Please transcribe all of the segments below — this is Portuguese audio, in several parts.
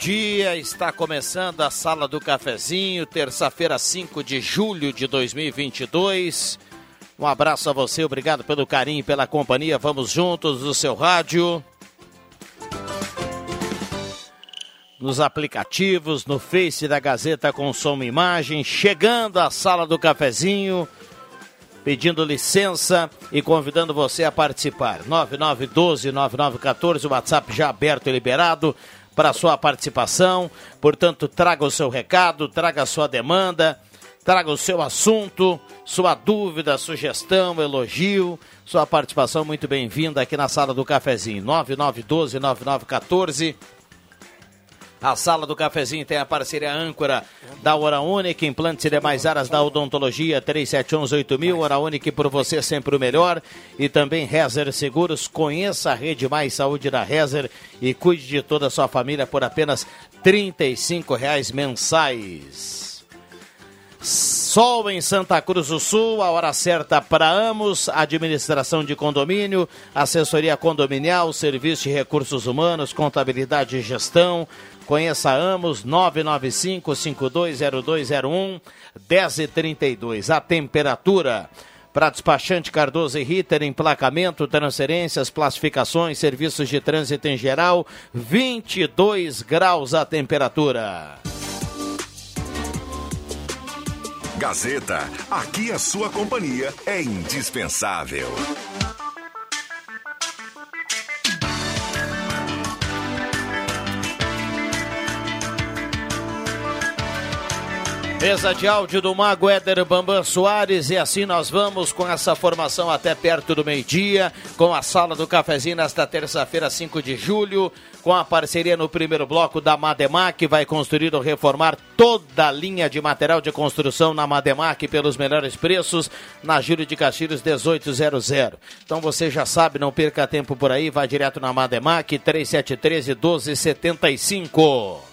Dia. Está começando a Sala do Cafezinho, terça-feira, 5 de julho de 2022. Um abraço a você, obrigado pelo carinho e pela companhia. Vamos juntos no seu rádio. Nos aplicativos, no Face da Gazeta com som e imagem, chegando à Sala do Cafezinho, pedindo licença e convidando você a participar. 9912-9914, o WhatsApp já aberto e liberado para sua participação. Portanto, traga o seu recado, traga a sua demanda, traga o seu assunto, sua dúvida, sugestão, elogio. Sua participação muito bem-vinda aqui na sala do cafezinho. 9912-9914. A sala do cafezinho tem a parceria âncora da Hora Única, implantes e demais áreas da odontologia 37118000. Hora Única por você sempre o melhor. E também Rezer Seguros. Conheça a Rede Mais Saúde da Rezer e cuide de toda a sua família por apenas R$ reais mensais. Sol em Santa Cruz do Sul, a hora certa para Amos, administração de condomínio, assessoria condominial, serviço de recursos humanos, contabilidade e gestão. Conheça Amos 995-520201 1032. A temperatura para despachante Cardoso e Ritter, emplacamento, transferências, classificações, serviços de trânsito em geral, 22 graus a temperatura. Gazeta, aqui a sua companhia é indispensável. Mesa de áudio do Mago Éder Bambam Soares e assim nós vamos com essa formação até perto do meio-dia, com a sala do cafezinho nesta terça-feira, 5 de julho, com a parceria no primeiro bloco da Mademac, que vai construir ou reformar toda a linha de material de construção na Mademac pelos melhores preços, na Júlio de Castilhos 1800. Então você já sabe, não perca tempo por aí, vai direto na Mademac 3713 1275.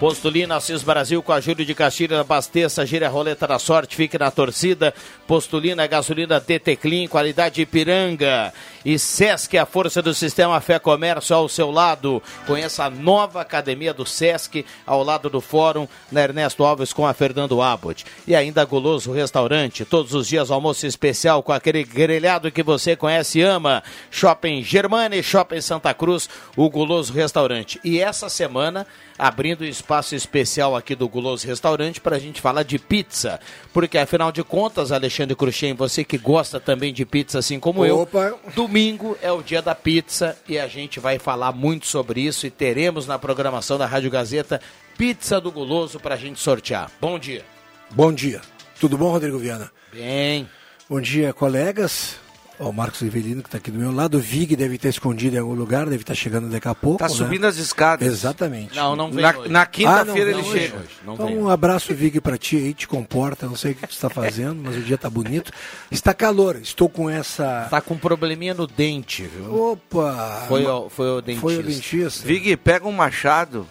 Postulina Assis Brasil com a Júlio de Castilhos, abasteça, gira a roleta da sorte, fique na torcida. Postulina gasolina DT Clean, qualidade Ipiranga. E Sesc, a força do sistema Fé Comércio ao seu lado. Conheça a nova academia do Sesc, ao lado do Fórum, na Ernesto Alves com a Fernando Abbott. E ainda Goloso Restaurante, todos os dias almoço especial com aquele grelhado que você conhece e ama. Shopping Germane, Shopping Santa Cruz, o Goloso Restaurante. E essa semana abrindo um espaço especial aqui do Guloso Restaurante para a gente falar de pizza. Porque, afinal de contas, Alexandre Cruxem, você que gosta também de pizza assim como Opa. eu, domingo é o dia da pizza e a gente vai falar muito sobre isso e teremos na programação da Rádio Gazeta pizza do Guloso para a gente sortear. Bom dia. Bom dia. Tudo bom, Rodrigo Viana? Bem. Bom dia, colegas. Ó, o Marcos Rivelino, que está aqui do meu lado. O Vig deve estar escondido em algum lugar, deve estar chegando daqui a pouco. Tá né? subindo as escadas. Exatamente. Não, não vem Na, na Ah, quinta-feira não ele chega. hoje. Não Então, vem. um abraço, Vig, para ti aí, te comporta. Não sei o que tu está fazendo, mas o dia está bonito. Está calor, estou com essa. Tá com um probleminha no dente, viu? Opa! Foi, o, foi o dentista. Foi o dentista. Vig, pega um machado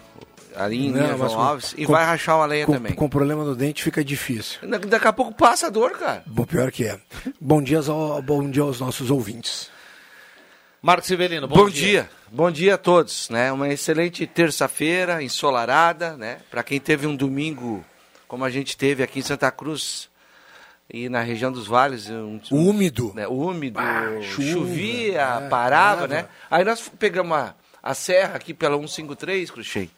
ali em Não, João com- Alves e com- vai rachar uma lenha com, também. com problema no dente fica difícil. Da- Daqui a pouco passa a dor, cara. Bom, pior que é. Bom dia, ao, bom dia aos nossos ouvintes. Marcos Rivelino, bom, Bom, dia. Bom dia a todos, né? Uma excelente terça-feira, ensolarada, né? Para quem teve um domingo como a gente teve aqui em Santa Cruz e na região dos vales, um, Úmido. né, úmido, chuva, chovia, parava, parava. né? Aí nós pegamos a, a serra aqui pela 153, Cruxei.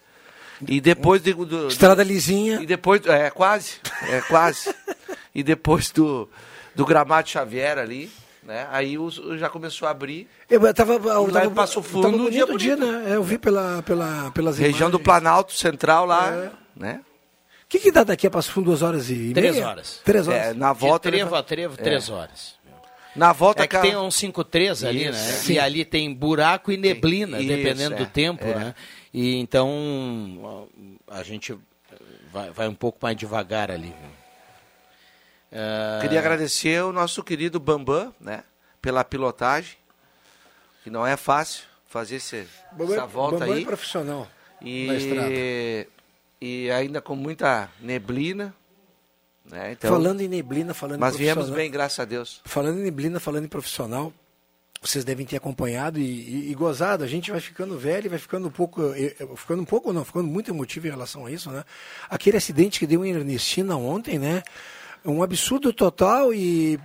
E depois do, do- Estrada lisinha. e depois, é quase, é quase. e depois do, do Gramado Xavier ali, né? Aí os, já começou a abrir. Eu tava, eu lá tava, em Passo Fundo, tava bonito dia o dia, bonito. né? É, Eu vi pela, pela, pelas Região do imagens. Planalto Central lá, É. né? O que, que dá daqui a Passo Fundo duas horas e Três meia? horas. Três horas. É, na De volta. trevo a trevo, três horas. Na volta É que tem um 5-3 ali, né? Isso. E ali tem buraco e neblina, Isso, dependendo é, do tempo, é. né? E então a gente vai, vai um pouco mais devagar ali. viu? Ah, Queria agradecer o nosso querido Bambam, né? Pela pilotagem, que não é fácil fazer esse, Bambam- essa volta Bambam aí. é profissional na estrada. E, e ainda com muita neblina, né? Então, falando em neblina, falando mas em viemos profissional. bem, graças a Deus. Falando em neblina, falando em profissional, vocês devem ter acompanhado e, e- e gozado. A gente vai ficando velho, vai ficando um pouco, eh, eh, ficando um pouco não, ficando muito emotivo em relação a isso, né? Aquele acidente que deu em Ernestina ontem, né? Um absurdo total e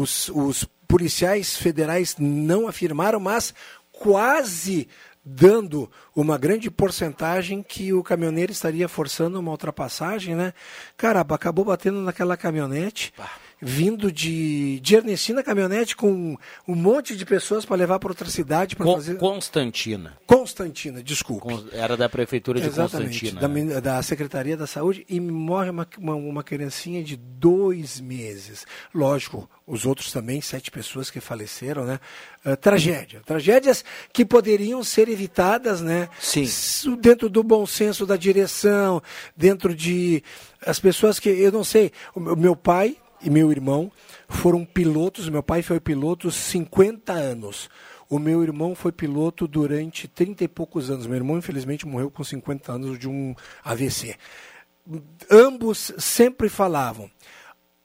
os, os policiais federais não afirmaram, mas quase dando uma grande porcentagem que o caminhoneiro estaria forçando uma ultrapassagem, né? Cara, acabou batendo naquela caminhonete, vindo de, de Ernestina caminhonete com um monte de pessoas para levar para outra cidade para fazer Constantina. Constantina, desculpe. Era da prefeitura de Exatamente, Constantina. da, né? da Secretaria da Saúde e morre uma, uma, uma criancinha de dois meses. Lógico, os outros também, sete pessoas que faleceram, né? Ah, tragédia. Tragédias que poderiam ser evitadas, né? Sim. Dentro do bom senso da direção, dentro de as pessoas que, eu não sei, o meu pai e meu irmão foram pilotos, meu pai foi piloto 50 anos. O meu irmão foi piloto durante 30 e poucos anos. Meu irmão, infelizmente, morreu com 50 anos de um AVC. Ambos sempre falavam: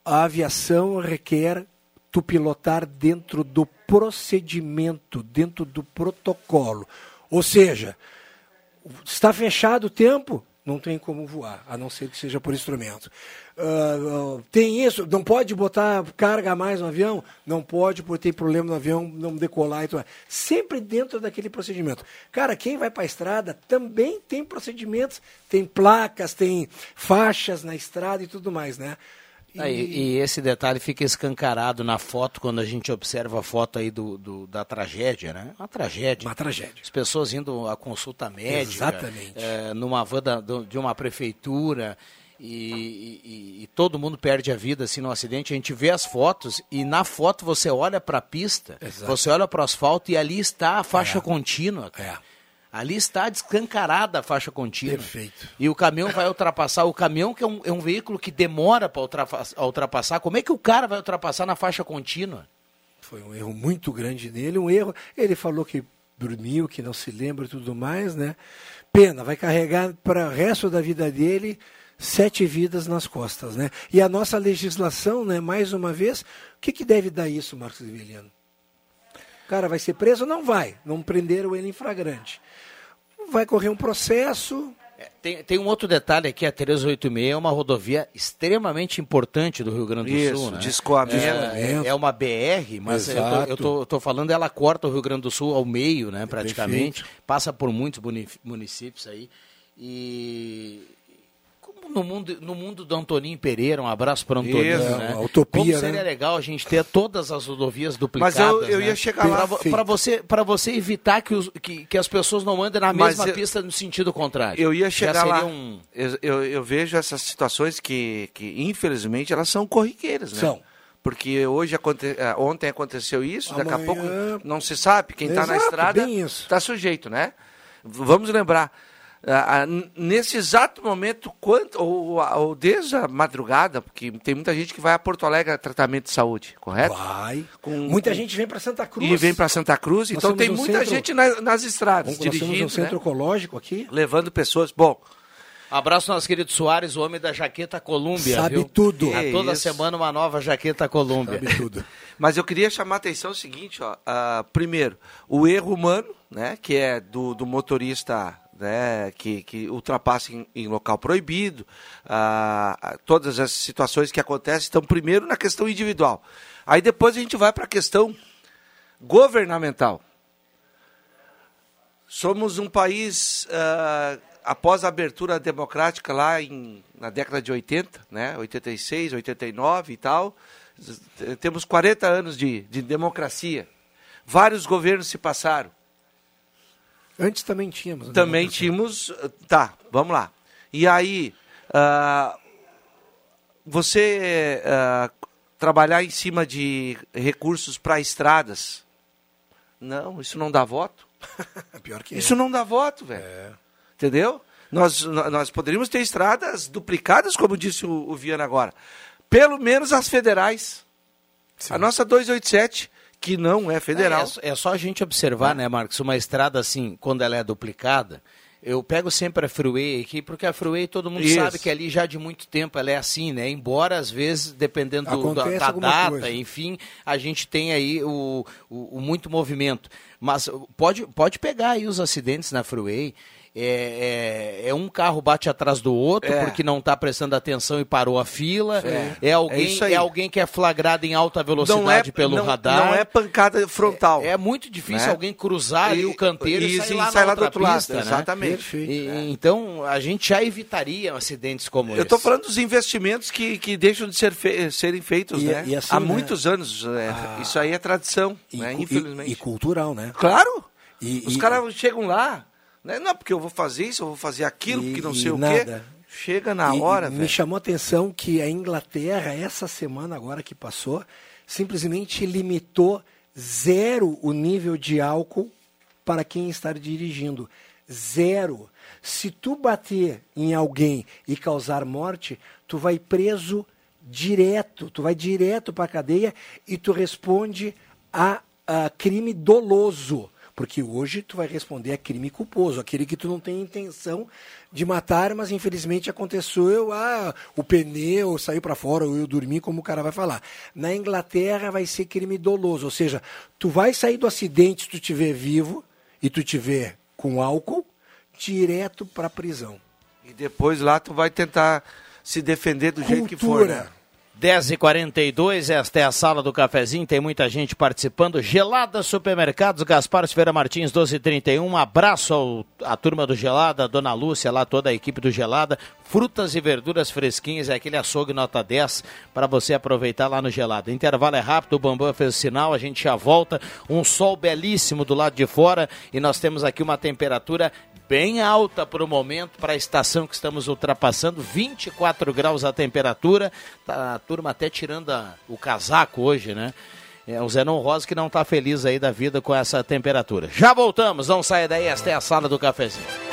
a aviação requer tu pilotar dentro do procedimento, dentro do protocolo. Ou seja, está fechado o tempo, não tem como voar, a não ser que seja por instrumento. Ah, ah, tem isso, não pode botar carga a mais no avião? Não pode, porque tem problema no avião não decolar e tudo. Sempre dentro daquele procedimento. Cara, quem vai para a estrada também tem procedimentos, tem placas, tem faixas na estrada e tudo mais, né? E- Ah, e, esse detalhe fica escancarado na foto quando a gente observa a foto aí do, do- da tragédia, né? Uma tragédia. Uma tragédia. As pessoas indo à consulta médica, Exatamente. eh, numa van da- de uma prefeitura e, e- e todo mundo perde a vida assim no acidente. A gente vê as fotos e na foto você olha para a pista, Exato. você olha para o asfalto e ali está a faixa É. contínua. cara. É. Ali está descancarada a faixa contínua. Perfeito. E o caminhão vai ultrapassar. O caminhão, que é um, é um veículo que demora para ultrapassar, ultrapassar, como é que o cara vai ultrapassar na faixa contínua? Foi um erro muito grande dele, um erro. Ele falou que dormiu, que não se lembra e tudo mais, né? Pena, vai carregar para o resto da vida dele sete vidas nas costas, né? E a nossa legislação, né, mais uma vez, o que, que deve dar isso, Marcos Liveliano? O cara vai ser preso? Não vai. Não prenderam ele em flagrante. Vai correr um processo. É, Tem, tem um outro detalhe aqui, a 386 é uma rodovia extremamente importante do Rio Grande do Isso, Sul. Né? É, é- uma BR, mas eu tô, Exato. eu, tô, eu tô falando, ela corta o Rio Grande do Sul ao meio, né, praticamente. Passa por muitos muni- municípios aí. E no mundo, no mundo do Antoninho Pereira, um abraço para Antoninho, Isso, né? utopia, como né? seria legal a gente ter todas as rodovias duplicadas, eu- eu né? ia chegar lá. Para você, para você evitar que, os, que, que as pessoas não andem na Mas mesma eu- pista no sentido contrário. Eu ia chegar lá. um- Eu, eu, eu vejo essas situações que, que, infelizmente, elas são corriqueiras, né? São. Porque hoje aconte... eh, ontem aconteceu isso, daqui a Amanhã- pouco não se sabe. Quem está na estrada está sujeito, né? Vamos lembrar. Ah, nesse exato momento, quanto, ou, ou desde a madrugada, porque tem muita gente que vai a Porto Alegre a tratamento de saúde, correto? Vai. Com- Muita com- gente vem para Santa Cruz. E vem para Santa Cruz, Nós então temos tem um muita centro- gente na- nas estradas, Nós temos dirigindo, um centro né? ecológico aqui. levando pessoas. Bom, Abraço nosso querido Soares, o homem da jaqueta Colômbia. Sabe viu? tudo. A Que toda isso. semana uma nova jaqueta Colômbia. Sabe tudo. Mas eu queria chamar a atenção o seguinte, ó, ah, primeiro, o erro humano, né, que é do, do motorista né, que, que em, local proibido, ah, ah, todas as situações que acontecem, então primeiro na questão individual. Aí depois a gente vai para a questão governamental. Somos um país ah, após a abertura democrática lá em, na década de 80, né, 86, 89 e tal, temos 40 anos de, de democracia. Vários governos se passaram. Antes também tínhamos. Né? Também tínhamos. Tá, vamos lá. E aí, uh, você uh, trabalhar em cima de recursos para estradas, não, isso não dá voto. Pior que isso é. não dá voto, velho. É. Entendeu? Nós, nós poderíamos ter estradas duplicadas, como disse o, o Viana agora. Pelo menos as federais. Sim. A nossa 287 que não é federal. É, é, só a gente observar, é. né, Marcos, uma estrada assim, quando ela é duplicada, eu pego sempre a Freeway aqui, porque a Freeway todo mundo Isso. sabe que ali já de muito tempo ela é assim, né? Embora às vezes, dependendo do, da, da data, coisa. enfim, a gente tem aí o, o, o, muito movimento. Mas pode, pode pegar aí os acidentes na Freeway é, é, é, um carro bate atrás do outro é. porque não está prestando atenção e parou a fila. É, é alguém, é, alguém que é flagrado em alta velocidade pelo não, radar. Não é pancada frontal. É, muito difícil né? alguém cruzar ali o canteiro e, e sair lá, sai lá do outro pista, lado. Né? Exatamente. E, então a gente já evitaria acidentes como Eu esse. Eu estou falando dos investimentos que, que deixam de ser fe serem feitos, e, né? E assim, Há né? muitos anos. Ah, isso aí é tradição, né? Infelizmente. E, cultural, né? Claro. Os caras chegam lá né? Não, porque eu vou fazer isso, eu vou fazer aquilo, e, porque não sei o nada. quê. Chega na e, hora, Me chamou a atenção que a Inglaterra, essa semana agora que passou, simplesmente limitou zero o nível de álcool para quem está dirigindo. Zero. Se tu bater em alguém e causar morte, tu vai preso direto, tu vai direto para a cadeia e tu responde a, a crime doloso. Porque hoje tu vai responder a crime culposo, aquele que tu não tem intenção de matar, mas infelizmente aconteceu, ah, o pneu saiu para fora, ou eu dormi, como o cara vai falar. Na Inglaterra vai ser crime doloso, ou seja, tu vai sair do acidente se tu estiver vivo e tu estiver com álcool, direto para prisão. E depois lá tu vai tentar se defender do Cultura. jeito que for, né? 10h42, esta é a sala do cafezinho, tem muita gente participando. Gelada Supermercados, Gaspar Silveira Martins, 12h31. Um abraço ao, à turma do Gelada, a Dona Lúcia, lá toda a equipe do Gelada. Frutas e verduras fresquinhas, é aquele açougue nota 10 para você aproveitar lá no Gelada. Intervalo é rápido, o Bambam fez o sinal, a gente já volta. Um sol belíssimo do lado de fora e nós temos aqui uma temperatura bem alta para o momento, para a estação que estamos ultrapassando, 24 graus a temperatura. Tá a turma até tirando a, o casaco hoje, né? É o Zenon Rosa que não está feliz aí da vida com essa temperatura. Já voltamos, não saia daí, esta é a sala do cafezinho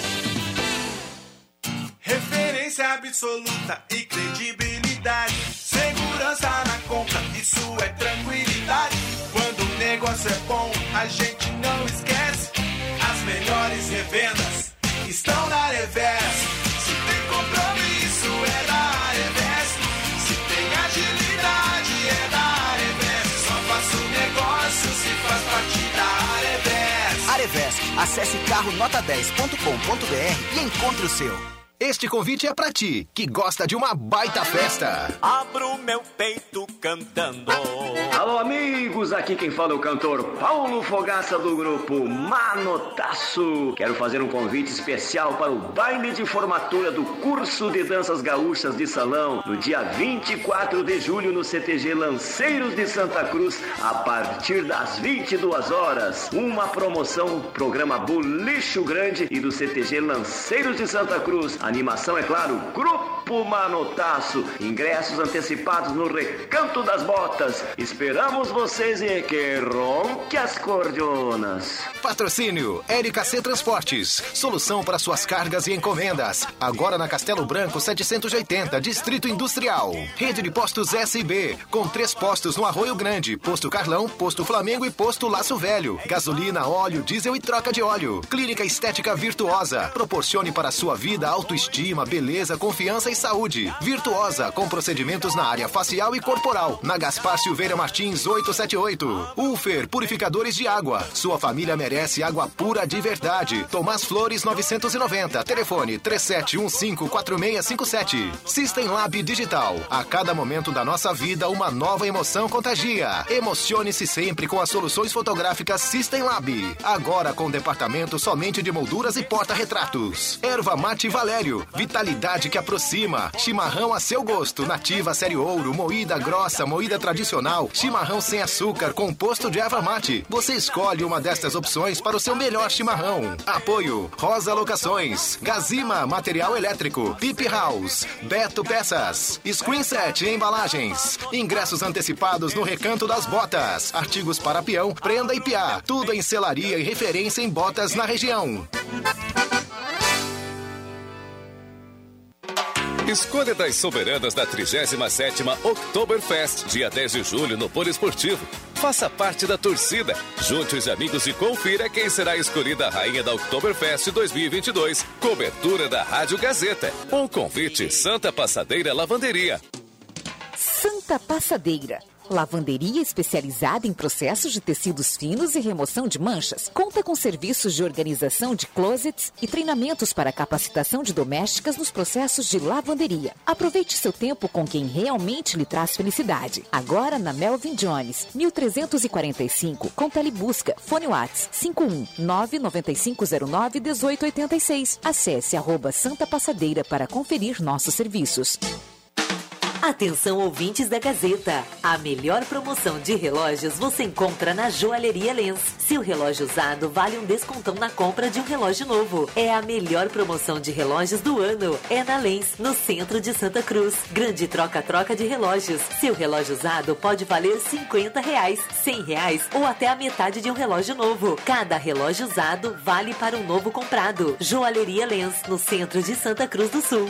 absoluta e credibilidade. Segurança na compra, isso é tranquilidade. Quando o negócio é bom, a gente não esquece. As melhores revendas estão na Revés. Se tem compromisso, é da Revés. Se tem agilidade, é da Revés. Só faço negócio se faz parte da Arevés. Arevés, acesse carronota10.com.br e encontre o seu. Este convite é para ti, que gosta de uma baita festa. Abro meu peito cantando. Alô, amigos, aqui quem fala é o cantor Paulo Fogaça do grupo Manotaço. Quero fazer um convite especial para o baile de formatura do curso de danças gaúchas de salão no dia 24 de julho no CTG Lanceiros de Santa Cruz, a partir das 22 horas. Uma promoção, programa Bolicho Grande e do CTG Lanceiros de Santa Cruz. Animação, é claro, Grupo Grupo Manotaço. Ingressos antecipados no Recanto das Botas. Esperamos vocês e que ronque as cordionas. Patrocínio LKC Transportes. Solução para suas cargas e encomendas. Agora na Castelo Branco 780, Distrito Industrial. Rede de postos SB, com três postos no Arroio Grande, Posto Carlão, Posto Flamengo e Posto Laço Velho. Gasolina, óleo, diesel e troca de óleo. Clínica Estética Virtuosa. Proporcione para a sua vida autoestima, beleza, confiança e saúde. Virtuosa, com procedimentos na área facial e corporal. Na Gaspar Silveira Martins 878. Ufer, purificadores de água. Sua família merece água pura de verdade. Tomás Flores 990. Telefone 37154657. System Lab Digital. A cada momento da nossa vida, uma nova emoção contagia. Emocione-se sempre com as soluções fotográficas System Lab. Agora com departamento somente de molduras e porta-retratos. Erva Mate Valério. Vitalidade que aproxima. Chimarrão a seu gosto. Nativa Série Ouro. Moída grossa. Moída tradicional. Chimarrão sem açúcar. Composto de erva mate. Você escolhe uma destas opções para o seu melhor chimarrão. Apoio. Rosa Locações. Gazima Material Elétrico. Pip House. Beto Peças. Screen Set Embalagens. Ingressos antecipados no Recanto das Botas. Artigos para peão, prenda e piá. Tudo em selaria e referência em botas na região. Escolha das soberanas da 37ª Oktoberfest, dia 10 de julho no Poliesportivo. Faça parte da torcida. Junte os amigos e confira quem será escolhida a rainha da Oktoberfest 2022. Cobertura da Rádio Gazeta. Um convite Santa Passadeira Lavanderia. Santa Passadeira. Lavanderia especializada em processos de tecidos finos e remoção de manchas. Conta com serviços de organização de closets e treinamentos para capacitação de domésticas nos processos de lavanderia. Aproveite seu tempo com quem realmente lhe traz felicidade. Agora na Melvin Jones, 1345, com Telebusca, Fone Whats 51 99509 1886. Acesse arroba Santa Passadeira para conferir nossos serviços. Atenção ouvintes da Gazeta. A melhor promoção de relógios você encontra na Joalheria Lens. Seu relógio usado vale um descontão na compra de um relógio novo. É a melhor promoção de relógios do ano. É na Lens, no centro de Santa Cruz. Grande troca-troca de relógios. Seu relógio usado pode valer 50 reais, 100 reais ou até a metade de um relógio novo. Cada relógio usado vale para um novo comprado. Joalheria Lens, no centro de Santa Cruz do Sul.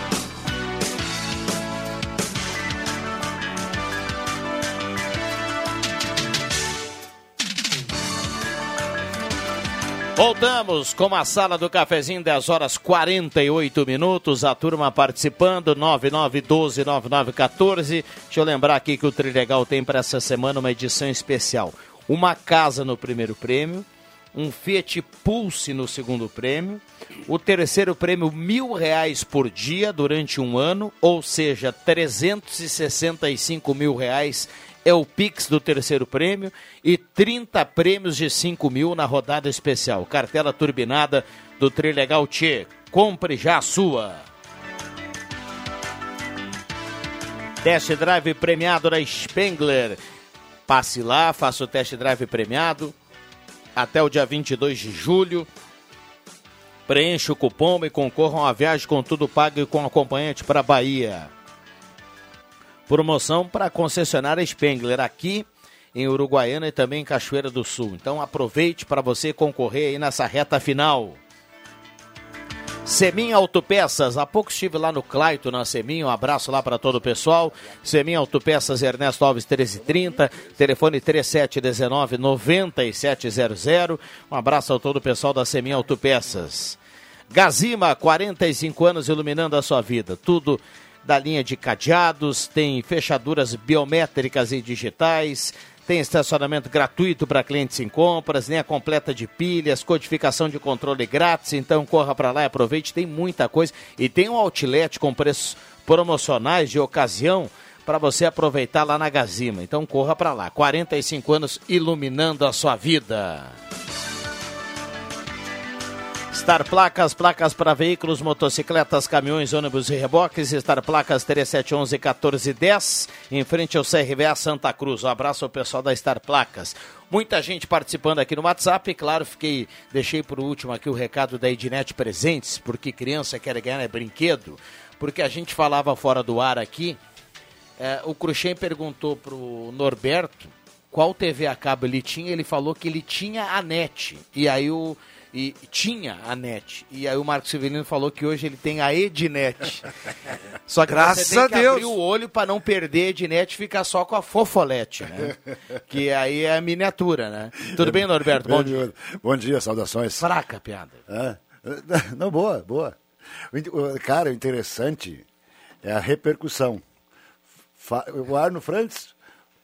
Voltamos com a sala do cafezinho, 10 horas 48 minutos. A turma participando, 9912-9914. Deixa eu lembrar aqui que o Trilegal tem para essa semana uma edição especial. Uma casa no primeiro prêmio, um Fiat Pulse no segundo prêmio, o terceiro prêmio mil reais por dia durante um ano, ou seja, 365 mil reais é o Pix do terceiro prêmio e 30 prêmios de 5 mil na rodada especial. Cartela turbinada do Trilegal Tchê. Compre já a sua. Test drive premiado da Spengler. Passe lá, faça o test drive premiado. até o dia 22 de julho. Preencha o cupom e concorra a uma viagem com tudo pago e com acompanhante para a Bahia. Promoção para concessionária Spengler aqui em Uruguaiana e também em Cachoeira do Sul. Então aproveite para você concorrer aí nessa reta final. Semin Autopeças, há pouco estive lá no Claito, na Semin, um abraço lá para todo o pessoal. Semin Autopeças, Ernesto Alves 1330, telefone 3719 9700. Um abraço a todo o pessoal da Semin Autopeças. Gazima, 45 anos iluminando a sua vida. Tudo da linha de cadeados, tem fechaduras biométricas e digitais, tem estacionamento gratuito para clientes em compras, linha completa de pilhas, codificação de controle grátis. Então corra para lá e aproveite, tem muita coisa. E tem um outlet com preços promocionais de ocasião para você aproveitar lá na Gazima. Então corra para lá. 45 anos iluminando a sua vida. Star Placas, placas para veículos, motocicletas, caminhões, ônibus e reboques. Star Placas 3711-1410, em frente ao CRVA Santa Cruz. Um abraço ao pessoal da Star Placas. Muita gente participando aqui no WhatsApp. Claro, fiquei deixei por último aqui o recado da Ednet Presentes, porque criança quer ganhar é brinquedo. Porque a gente falava fora do ar aqui. É, o Cruxem perguntou pro Norberto qual TV a cabo ele tinha. Ele falou que ele tinha a NET. E aí o e tinha a NET. E aí o Marcos Severino falou que hoje ele tem a Ednet. Só que Graças você tem que a Deus. abrir o olho para não perder a Ednet e ficar só com a Fofolete, né? que aí é a miniatura, né? Tudo bem, Norberto? Bom dia. Bom dia, saudações. Fraca a piada. É. Não, boa, boa. Cara, o interessante é a repercussão. O Arno Frantes,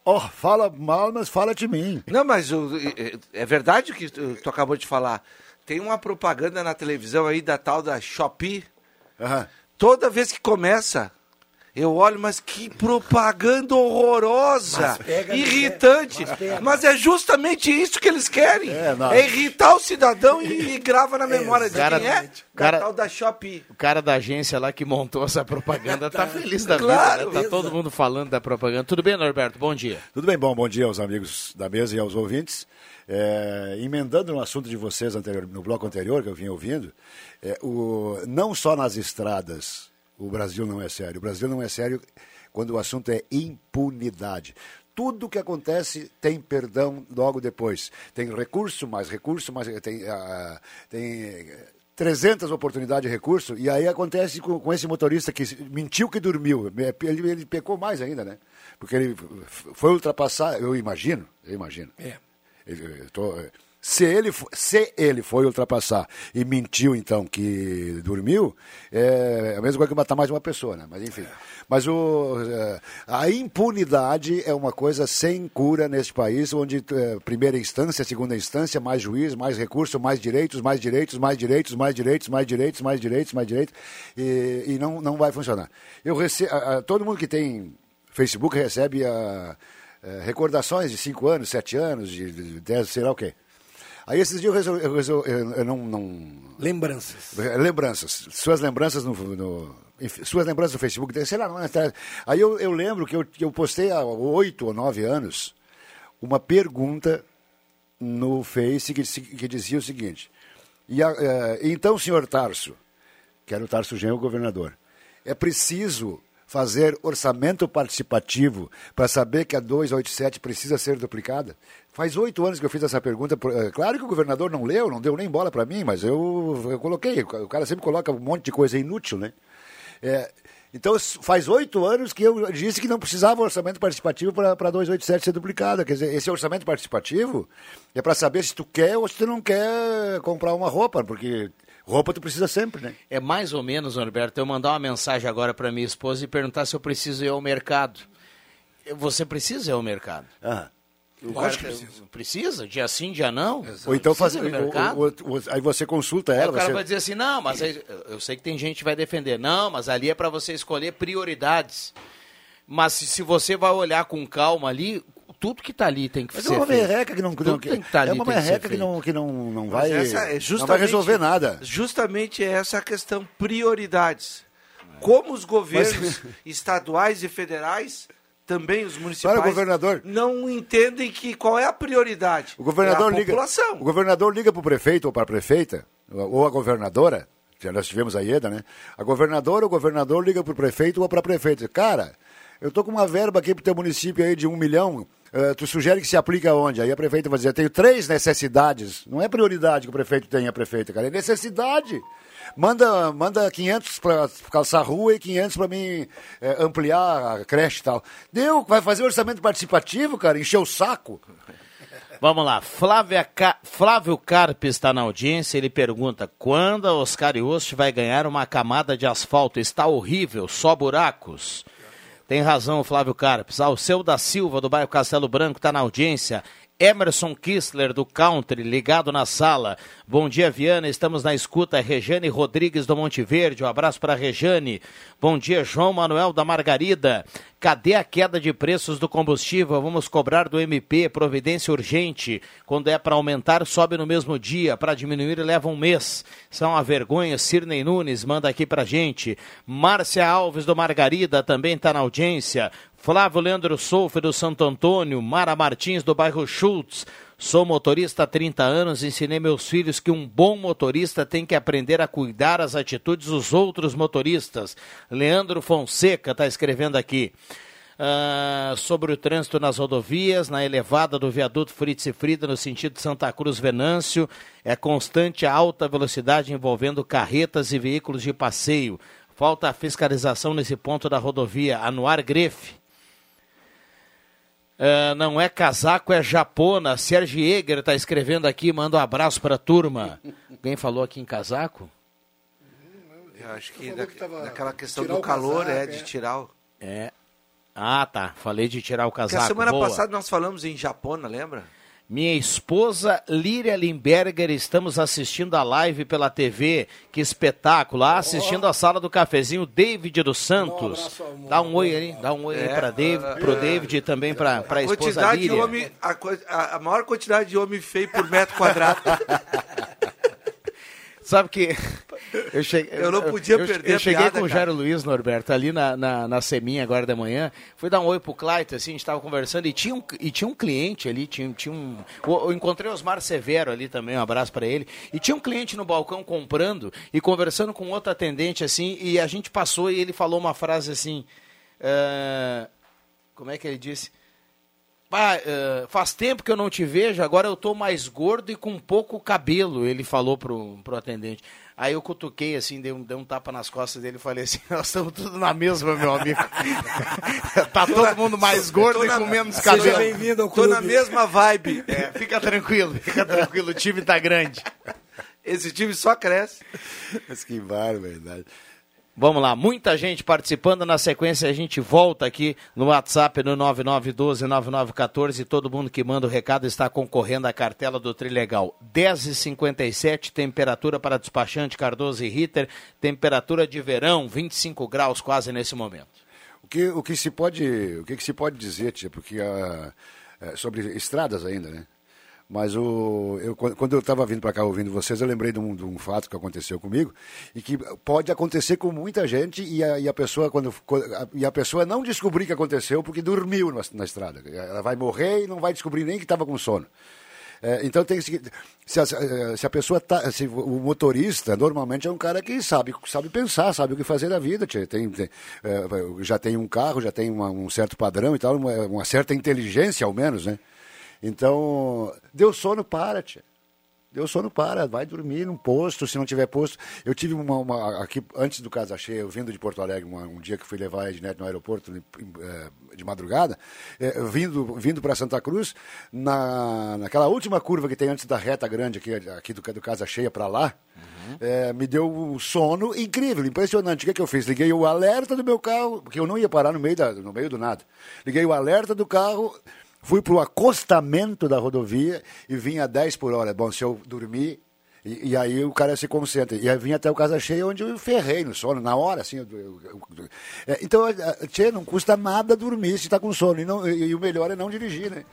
ó, fala mal, mas fala de mim. Não, mas o- é é verdade o que tu, tu acabou de falar. Tem uma propaganda na televisão aí da tal da Shopee. Toda vez que começa, eu olho, mas que propaganda horrorosa, Mas pega irritante. mas pega. Mas é justamente isso que eles querem. É, não. irritar o cidadão e, e grava na memória de Cara- quem é. cara- da tal da Shopee. O cara da agência lá que montou essa propaganda tá feliz da Claro, vida, né? Tá todo mundo falando da propaganda. Tudo bem, Norberto? Bom dia. Tudo bem, bom, bom dia aos amigos da mesa e aos ouvintes. É, emendando no assunto de vocês anterior, no bloco anterior que eu vinha ouvindo, é, o, não só nas estradas o Brasil não é sério. O Brasil não é sério quando o assunto é impunidade. Tudo que acontece tem perdão logo depois. Tem recurso, mais recurso, mais tem, ah, tem eh, 300 oportunidades de recurso, e aí acontece com, com esse motorista que mentiu que dormiu. Ele, ele pecou mais ainda, né? Porque ele foi ultrapassar, eu imagino, eu imagino. É. Tô- se, ele, se ele foi ultrapassar e mentiu, então, que dormiu, é a mesma coisa que matar mais uma pessoa, né? Mas enfim. Mas o, é, a impunidade é uma coisa sem cura neste país, onde é, primeira instância, segunda instância, mais juiz, mais recurso, mais direitos, mais direitos, mais direitos, mais direitos, mais direitos, mais direitos, mais direitos, e, e não, não vai funcionar. Eu rece, todo mundo que tem Facebook recebe a, eh, recordações de 5 anos, 7 anos, de 10, sei lá o quê. Aí esses dias eu, resol- eu, resol- eu- eu não, não- Lembranças. Lembranças. Suas lembranças no. no- suas lembranças no Facebook, sei lá, não é. Aí eu, eu lembro que eu, que eu postei há oito ou nove anos uma pergunta no Face que, que dizia o seguinte: e a- eh, então, senhor Tarso, que era o Tarso Genro, o governador, é preciso fazer orçamento participativo para saber que a 287 precisa ser duplicada? Faz oito anos que eu fiz essa pergunta. eh, Claro que o governador não leu, não deu nem bola para mim, mas eu, eu coloquei. O cara sempre coloca um monte de coisa inútil, né? É, então, faz oito anos que eu disse que não precisava orçamento participativo para a 287 ser duplicada. Quer dizer, esse orçamento participativo é para saber se tu quer ou se tu não quer comprar uma roupa, porque roupa tu precisa sempre, né? É mais ou menos, Norberto, eu mandar uma mensagem agora para minha esposa e perguntar se eu preciso ir ao mercado. Você precisa ir ao mercado? Ah. O Lógico cara- que precisa. Precisa? Dia sim, dia não? Ou então fazer. mercado? o- o- o- aí você consulta Aí ela. o cara você... vai dizer assim, não, mas aí- eu sei que tem gente que vai defender. Não, mas ali é para você escolher prioridades. Mas se, se você vai olhar com calma ali, tudo que tá ali tem que Mas é ser uma feito. merreca que não, que Tudo não tem que tá ali, é uma que merreca que feito. não que não, não Mas vai essa é não vai resolver nada. Justamente essa a questão prioridades. Como os governos estaduais e federais também os municipais o governador- não entendem que qual é a prioridade. O governador é a liga. população. O governador liga para o prefeito ou para a prefeita, ou a governadora, que nós tivemos a IEDA, né? A governadora ou o governador liga para o prefeito ou para a prefeita. Cara, eu tô com uma verba aqui para o teu município aí de um milhão. Eh, tu sugere que se aplique aonde? Aí a prefeita vai dizer, tenho três necessidades. Não é prioridade que o prefeito tem, a prefeita, cara. É necessidade. Manda, manda 500 para calçar a rua e 500 para mim eh, ampliar a creche e tal. Deu, vai fazer orçamento participativo, cara, encher o saco. Vamos lá, Ca- Flávio Carpe está na audiência, ele pergunta, quando a Oscar Yost vai ganhar uma camada de asfalto? Está horrível, só buracos. Tem razão, Flávio Carpes. Alceu da Silva, do bairro Castelo Branco, está na audiência. Emerson Kistler, do Country, ligado na sala. Bom dia, Viana. Estamos na escuta. Rejane Rodrigues, do Monte Verde. Um abraço para Rejane. Bom dia, João Manuel da Margarida. Cadê a queda de preços do combustível? Vamos cobrar do MP. Providência urgente. Quando é para aumentar, sobe no mesmo dia. Para diminuir, leva um mês. É uma vergonha. Cirnei Nunes manda aqui pra gente. Márcia Alves, do Margarida, também está na audiência. Flávio Leandro Soufe, do Santo Antônio. Mara Martins, do bairro Schultz. Sou motorista há 30 anos, ensinei meus filhos que um bom motorista tem que aprender a cuidar as atitudes dos outros motoristas. Leandro Fonseca está escrevendo aqui. Ah, sobre o trânsito nas rodovias, na elevada do viaduto Fritz e Frida, no sentido Santa Cruz Venâncio, é constante a alta velocidade envolvendo carretas e veículos de passeio. Falta a fiscalização nesse ponto da rodovia. Anuar Grefe. Ah, não é casaco, é japona. Sérgio Eger está escrevendo aqui, manda um abraço para a turma. Alguém falou aqui em casaco? Eu acho que, da, que tava- daquela questão do calor, casaco, é, é. de tirar o... É. Ah, tá. Falei de tirar o Porque casaco. a semana Boa. passada nós falamos em japona, lembra? Minha esposa Líria Limberger, estamos assistindo a live pela TV. Que espetáculo! Ah, assistindo a sala do cafezinho, David dos Santos. Dá um oi aí, dá um oi aí É, para David, pro David e também para a esposa quantidade de Líria. homem, a- a maior quantidade de homem feio por metro quadrado. Sabe que eu cheguei, Eu não podia eu, perder Eu a cheguei piada, com o. Jairo Luiz Norberto ali na, na, na Seminha agora de manhã. Fui dar um oi pro Clayton, assim, a gente tava conversando e tinha um, e tinha um cliente ali, tinha, tinha um. Eu, eu encontrei o Osmar Severo ali também, um abraço para ele. E tinha um cliente no balcão comprando e conversando com outro atendente, assim, e a gente passou e ele falou uma frase assim. eh, como é que ele disse? Pá, eh, faz tempo que eu não te vejo, agora eu tô mais gordo e com pouco cabelo, ele falou pro, pro atendente. Aí eu cutuquei assim, dei um, dei um tapa nas costas dele e falei assim, nós estamos tudo na mesma, meu amigo. tá todo mundo mais gordo e com menos cabelo. bem-vindo ao Tô na clube. mesma vibe. É, fica tranquilo, fica tranquilo, o time tá grande. Esse time só cresce. Mas que barbaridade. Vamos lá, muita gente participando. Na sequência, a gente volta aqui no WhatsApp no 9912-9914. Todo mundo que manda o recado está concorrendo à cartela do Trilegal. 10h57, temperatura para despachante Cardoso e Ritter. Temperatura de verão, 25 graus quase nesse momento. O que, o que se pode, o que, que se pode dizer, tia, porque ah, é, sobre estradas ainda, né? Mas o, eu, quando eu estava vindo para cá ouvindo vocês, eu lembrei de um, de um fato que aconteceu comigo e que pode acontecer com muita gente e a, e a pessoa quando e a pessoa não descobrir que aconteceu porque dormiu na, na estrada. Ela vai morrer e não vai descobrir nem que estava com sono. É, então tem seguir- se a, se a pessoa tá, se o motorista normalmente é um cara que sabe sabe pensar, sabe o que fazer da vida, tem, tem, é, já tem um carro, já tem uma- um certo padrão e tal, uma, uma certa inteligência ao menos, né? Então, deu sono, para, tia. Deu sono, para, vai dormir num posto, se não tiver posto. Eu tive uma, uma- aqui, antes do Casa Cheia, eu vindo de Porto Alegre, uma- um dia que fui levar a Ednet no aeroporto eh, de madrugada, eh, vindo, vindo para Santa Cruz, na, naquela última curva que tem antes da reta grande aqui, aqui do, do Casa Cheia para lá, eh, me deu um sono incrível, impressionante. O que, que eu fiz? Liguei o alerta do meu carro, porque eu não ia parar no meio, da, no meio do nada. Liguei o alerta do carro, Fui para o acostamento da rodovia e vim a 10 por hora. Bom, se eu dormir, e, e aí o cara se concentra. E aí vim até o Casa Cheia, onde eu ferrei no sono, na hora, assim. eu- eu- eu- É, então, tchê, não custa nada dormir se está com sono. E, não- e- e o melhor é não dirigir, né?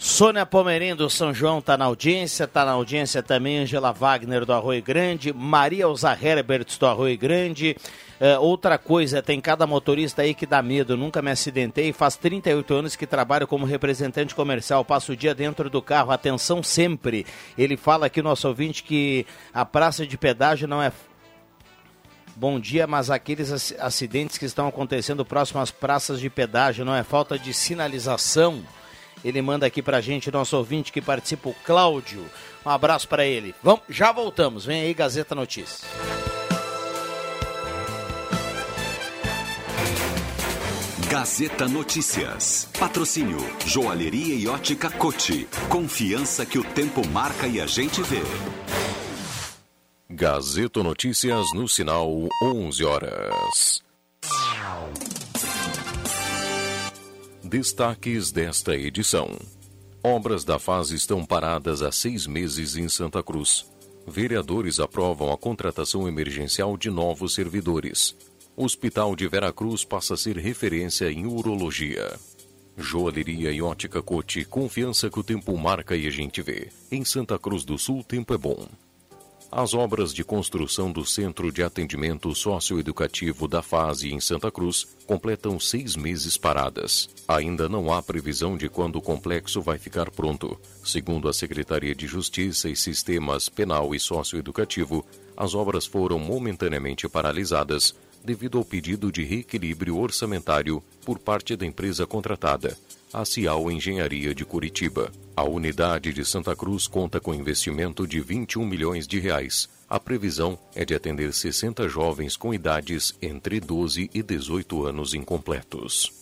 Sônia Pomerim do São João está na audiência, está na audiência também Angela Wagner do Arroio Grande, Maria Elza Herberts do Arroio Grande. Uh, outra coisa, tem cada motorista aí que dá medo, nunca me acidentei, faz 38 anos que trabalho como representante comercial, passo o dia dentro do carro, atenção sempre. Ele fala aqui, nosso ouvinte, que a praça de pedágio não é Bom dia, mas aqueles acidentes que estão acontecendo próximo às praças de pedágio não é falta de sinalização? Ele manda aqui pra gente, nosso ouvinte que participa, o Cláudio. Um abraço para ele. Vamos, já voltamos. Vem aí, Gazeta Notícias. Gazeta Notícias. Patrocínio Joalheria e Ótica Cote. Confiança que o tempo marca e a gente vê. Gazeta Notícias no sinal 11 horas. Destaques desta edição: Obras da fase estão paradas há seis meses em Santa Cruz. Vereadores aprovam a contratação emergencial de novos servidores. Hospital de Veracruz passa a ser referência em urologia. Joalheria e ótica Cote, confiança que o tempo marca e a gente vê. Em Santa Cruz do Sul, tempo é bom. As obras de construção do Centro de Atendimento Socioeducativo da Fase em Santa Cruz completam seis meses paradas. Ainda não há previsão de quando o complexo vai ficar pronto. Segundo a Secretaria de Justiça e Sistemas Penal e Socioeducativo, as obras foram momentaneamente paralisadas devido ao pedido de reequilíbrio orçamentário por parte da empresa contratada a Cial Engenharia de Curitiba. A unidade de Santa Cruz conta com investimento de 21 milhões de reais. A previsão é de atender 60 jovens com idades entre 12 e 18 anos incompletos.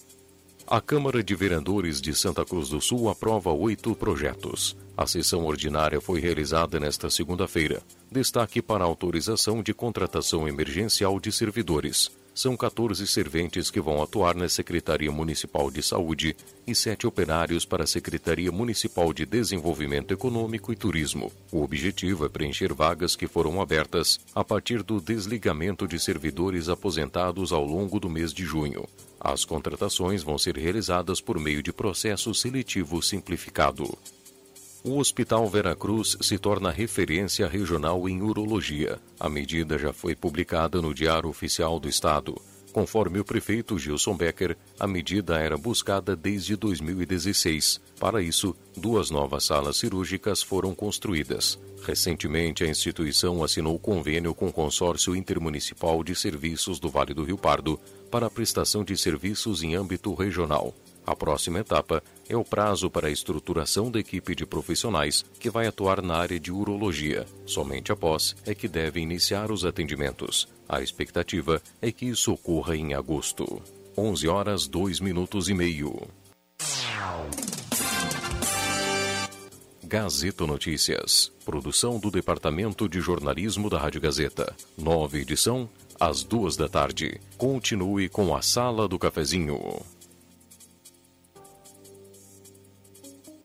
A Câmara de Vereadores de Santa Cruz do Sul aprova oito projetos. A sessão ordinária foi realizada nesta segunda-feira. Destaque para autorização de contratação emergencial de servidores são 14 serventes que vão atuar na Secretaria Municipal de Saúde e sete operários para a Secretaria Municipal de Desenvolvimento Econômico e Turismo. O objetivo é preencher vagas que foram abertas a partir do desligamento de servidores aposentados ao longo do mês de junho. As contratações vão ser realizadas por meio de processo seletivo simplificado o Hospital Veracruz se torna referência regional em urologia. A medida já foi publicada no Diário Oficial do Estado. Conforme o prefeito Gilson Becker, a medida era buscada desde 2016. Para isso, duas novas salas cirúrgicas foram construídas. Recentemente, a instituição assinou convênio com o Consórcio Intermunicipal de Serviços do Vale do Rio Pardo para a prestação de serviços em âmbito regional. A próxima etapa é o prazo para a estruturação da equipe de profissionais que vai atuar na área de urologia. Somente após é que devem iniciar os atendimentos. A expectativa é que isso ocorra em agosto. 11 horas 2 minutos e meio. Gazeta Notícias. Produção do Departamento de Jornalismo da Rádio Gazeta. Nova edição, às duas da tarde. Continue com a Sala do Cafezinho.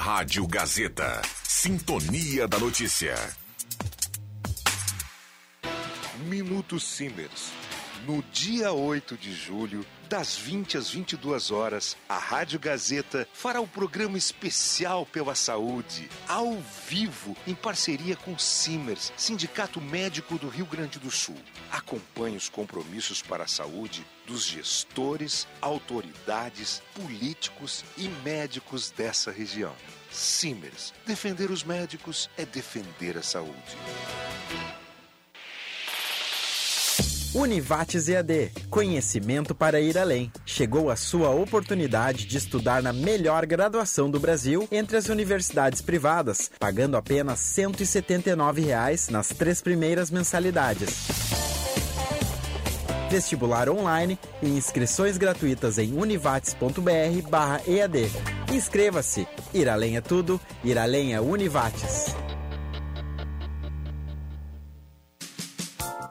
Rádio Gazeta. Sintonia da Notícia. Minuto Simers. No dia 8 de julho, das 20 às 22 horas, a Rádio Gazeta fará um programa especial pela saúde, ao vivo, em parceria com o Simers, Sindicato Médico do Rio Grande do Sul. Acompanhe os compromissos para a saúde dos gestores, autoridades, políticos e médicos dessa região. Simers, defender os médicos é defender a saúde. Univates EAD, conhecimento para ir além. Chegou a sua oportunidade de estudar na melhor graduação do Brasil entre as universidades privadas, pagando apenas 179 reais nas três primeiras mensalidades. vestibular online e inscrições gratuitas em univates.br barra EAD. Inscreva-se. Ir além é tudo, ir além é Univates.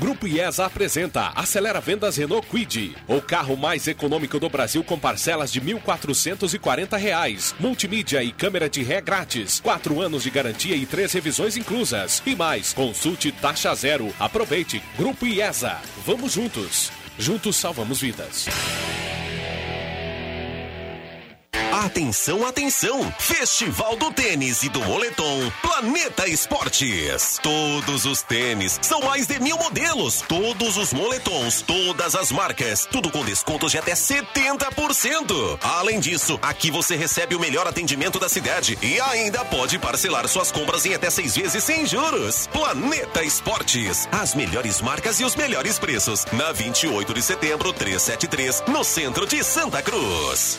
Grupo IESA apresenta Acelera Vendas Renault Quid, o carro mais econômico do Brasil com parcelas de 1.440 reais, multimídia e câmera de ré grátis, quatro anos de garantia e três revisões inclusas. E mais, consulte taxa zero. Aproveite. Grupo IESA. Vamos juntos. Juntos salvamos vidas. Atenção, atenção! Festival do Tênis e do Moletom Planeta Esportes. Todos os tênis, são mais de mil modelos. Todos os moletons, todas as marcas. Tudo com descontos de até 70%. Além disso, aqui você recebe o melhor atendimento da cidade e ainda pode parcelar suas compras em até seis vezes sem juros. Planeta Esportes. As melhores marcas e os melhores preços. Na 28 de setembro, 373, no centro de Santa Cruz.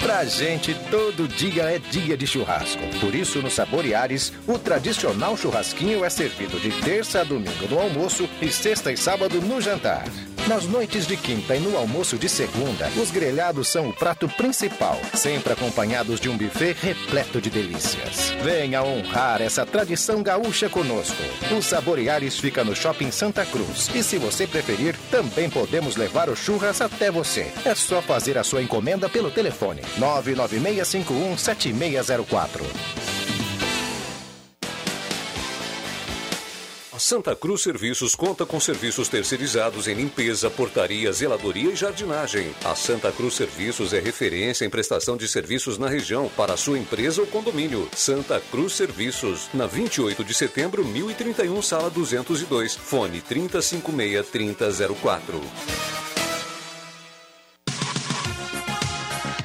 Pra gente, todo dia é dia de churrasco. Por isso, no Saboreares, o tradicional churrasquinho é servido de terça a domingo no almoço e sexta e sábado no jantar. Nas noites de quinta e no almoço de segunda, os grelhados são o prato principal, sempre acompanhados de um buffet repleto de delícias. Venha honrar essa tradição gaúcha conosco. O Saboreares fica no Shopping Santa Cruz. E se você preferir, também podemos levar o churras até você. É só fazer a sua encomenda pelo telefone 996517604. Santa Cruz Serviços conta com serviços terceirizados em limpeza, portaria, zeladoria e jardinagem. A Santa Cruz Serviços é referência em prestação de serviços na região para sua empresa ou condomínio. Santa Cruz Serviços, na 28 de setembro, 1031, sala 202. Fone 3056-3004.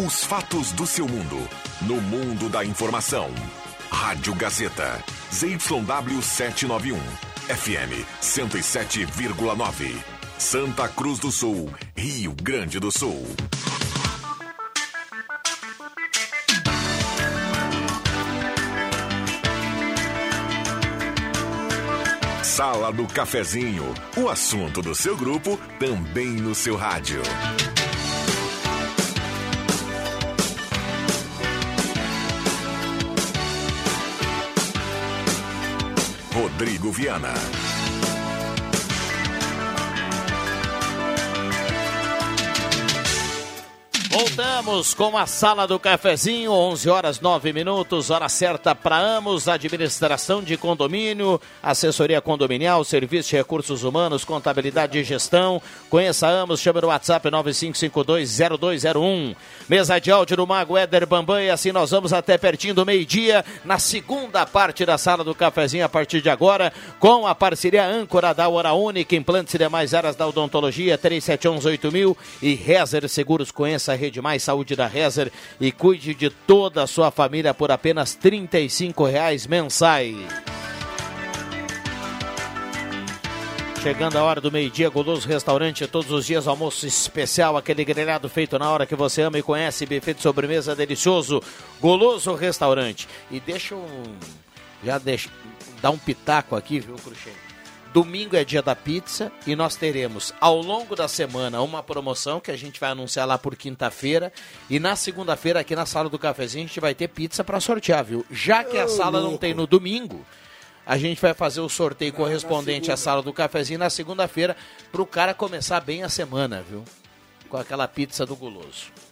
Os fatos do seu mundo. No mundo da informação. Rádio Gazeta. ZYW 791. FM 107,9. Santa Cruz do Sul, Rio Grande do Sul. Sala do Cafezinho. O assunto do seu grupo também no seu rádio. Rodrigo Viana. Voltamos com a sala do cafezinho, 11 horas 9 minutos, hora certa para Amos, administração de condomínio, assessoria condominial, serviço de recursos humanos, contabilidade e gestão. Conheça Amos, chame no WhatsApp 95520201. Mesa de áudio do Mago Éder Bambam e assim nós vamos até pertinho do meio-dia, na segunda parte da sala do cafezinho a partir de agora, com a parceria âncora da Hora Única, implantes e demais áreas da odontologia, 37118000 e Rezer Seguros. Conheça a Rede Mais Saúde da Rezer e cuide de toda a sua família por apenas 35 reais mensais. Chegando a hora do meio-dia, Goloso Restaurante, todos os dias almoço especial, aquele grelhado feito na hora que você ama e conhece, buffet de sobremesa delicioso, Goloso Restaurante. E deixa eu já deixa, dar um pitaco aqui, viu, Cruxem? Domingo é dia da pizza e nós teremos ao longo da semana uma promoção que a gente vai anunciar lá por quinta-feira. E na segunda-feira, aqui na sala do cafezinho, a gente vai ter pizza para sortear, viu? Já que a sala não tem no domingo, a gente vai fazer o sorteio correspondente à sala do cafezinho na segunda-feira para o cara começar bem a semana, viu? Com aquela pizza do guloso.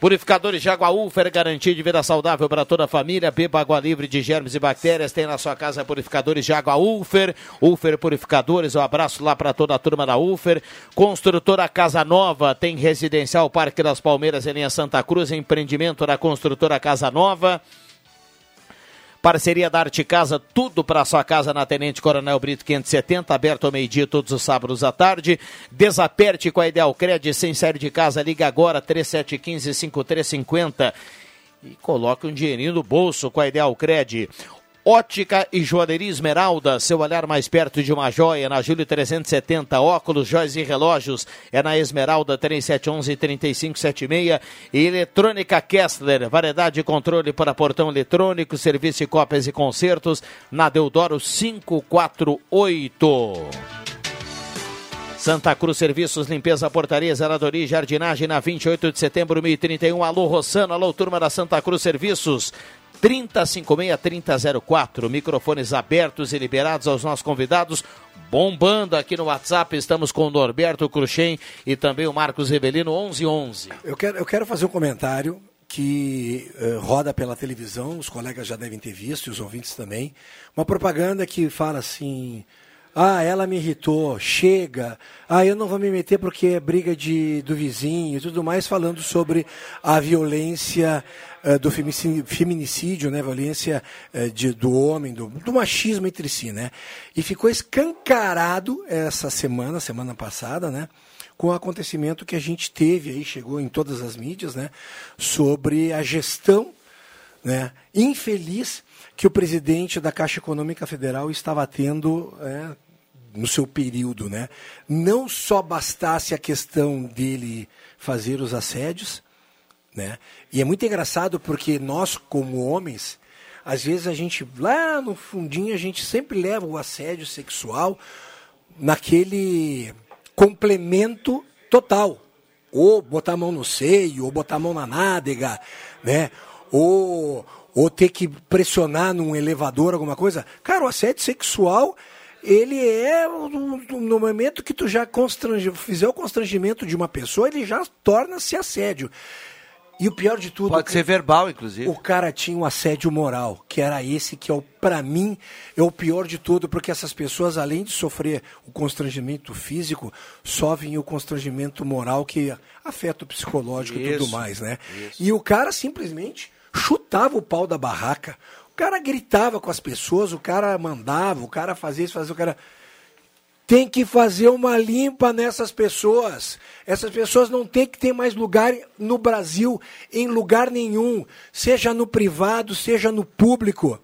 Purificadores de água Ulfer, garantia de vida saudável para toda a família. Beba água livre de germes e bactérias. Tem na sua casa purificadores de água Ulfer. Ulfer Purificadores, um abraço lá para toda a turma da Ulfer. Construtora Casa Nova, tem residencial Parque das Palmeiras em linha Santa Cruz, empreendimento da construtora Casa Nova. Parceria da Arte Casa, tudo para sua casa na Tenente Coronel Brito 570, aberto ao meio-dia todos os sábados à tarde. Desaperte com a Ideal Cred, sem série de casa, liga agora 3715-5350 e coloque um dinheirinho no bolso com a Ideal Cred. Ótica e Joalheria Esmeralda, seu olhar mais perto de uma joia, na Júlio 370, óculos, joias e relógios, é na Esmeralda 3711-3576 e Eletrônica Kessler, variedade de controle para portão eletrônico, serviço de cópias e concertos, na Deodoro 548. Santa Cruz Serviços, Limpeza, Portaria, Zeladoria e Jardinagem na 28 de setembro de 2031. Alô, Rossano, alô, turma da Santa Cruz Serviços. 3056-3004. Microfones abertos e liberados aos nossos convidados. Bombando aqui no WhatsApp, estamos com o Norberto Cruxem e também o Marcos Rebelino, 1111. Eu quero, eu quero fazer um comentário que uh, roda pela televisão, os colegas já devem ter visto e os ouvintes também. Uma propaganda que fala assim: ah, ela me irritou, chega. Ah, eu não vou me meter porque é briga de, do vizinho e tudo mais, falando sobre a violência uh, do feminicídio, né? Violência uh, de, do homem, do, do, machismo entre si, né? E ficou escancarado essa semana, semana passada, né? Com o acontecimento que a gente teve aí, chegou em todas as mídias, né? Sobre a gestão, né? Infeliz que o presidente da Caixa Econômica Federal estava tendo é, no seu período, né? Não só bastasse a questão dele fazer os assédios, né? E é muito engraçado porque nós, como homens, às vezes a gente, lá no fundinho, a gente sempre leva o assédio sexual naquele complemento total. Ou botar a mão no seio, ou botar a mão na nádega, né? Ou ou ter que pressionar num elevador, alguma coisa. Cara, o assédio sexual, ele é no momento que tu já constrange, fizer o constrangimento de uma pessoa, ele já torna-se assédio. E o pior de tudo. Pode ser verbal, inclusive. O cara tinha um assédio moral, que era esse que é para mim, é o pior de tudo, porque essas pessoas, além de sofrer o constrangimento físico, sofrem o constrangimento moral que afeta o psicológico isso, e tudo mais, né? Isso. E o cara simplesmente chutava o pau da barraca. Cara gritava com as pessoas, o cara mandava, o cara fazia isso, fazia o cara. Tem que fazer uma limpa nessas pessoas. Essas pessoas não tem que ter mais lugar no Brasil, em lugar nenhum, seja no privado, seja no público.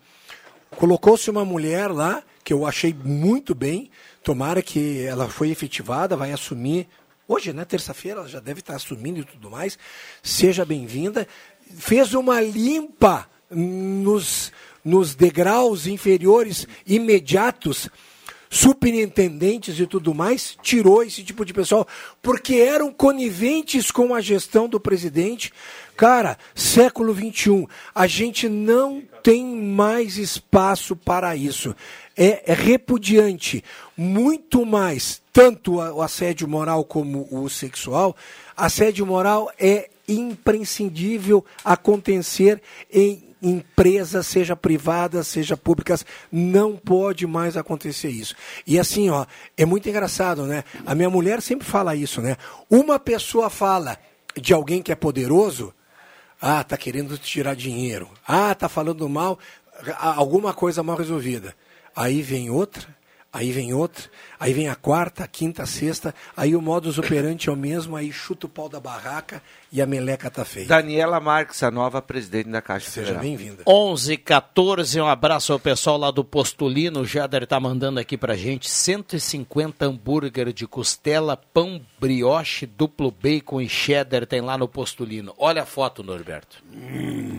Colocou-se uma mulher lá, que eu achei muito bem, tomara que ela foi efetivada, vai assumir Hoje, né, terça-feira, ela já deve estar assumindo e tudo mais. Seja bem-vinda fez uma limpa nos, nos degraus inferiores imediatos, superintendentes e tudo mais, tirou esse tipo de pessoal, porque eram coniventes com a gestão do presidente. Cara, século XXI, a gente não tem mais espaço para isso. É, é repudiante. Muito mais tanto o assédio moral como o sexual, assédio moral é imprescindível acontecer em empresas, seja privadas, seja públicas, não pode mais acontecer isso. E assim, ó, é muito engraçado, né? A minha mulher sempre fala isso, né? Uma pessoa fala de alguém que é poderoso, ah, tá querendo tirar dinheiro. Ah, tá falando mal, alguma coisa mal resolvida. Aí vem outra, aí vem outra, aí vem a quarta, a quinta, a sexta, aí o modus operandi é o mesmo, aí chuta o pau da barraca e a meleca tá feia. Daniela Marques, a nova presidente da Caixa Seja Federal. bem-vinda. 11 14 um abraço ao pessoal lá do Postulino. O Jader tá mandando aqui pra gente 150 hambúrguer de costela, pão brioche, duplo bacon e cheddar tem lá no Postulino. Olha a foto, Norberto.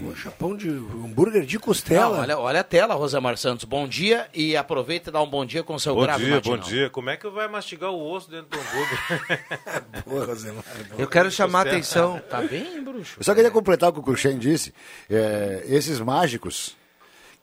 Poxa, pão de hambúrguer de costela. Não, olha, olha a tela, Rosemar Santos. Bom dia e aproveita e dá um bom dia com o seu Bom grave dia, matinal. bom dia. Como é que vai mastigar o osso dentro do hambúrguer? Boa, Rosemar. Eu quero chamar a atenção. Tá bem, bruxo? Eu só queria completar o que o Cruxem disse. É, esses mágicos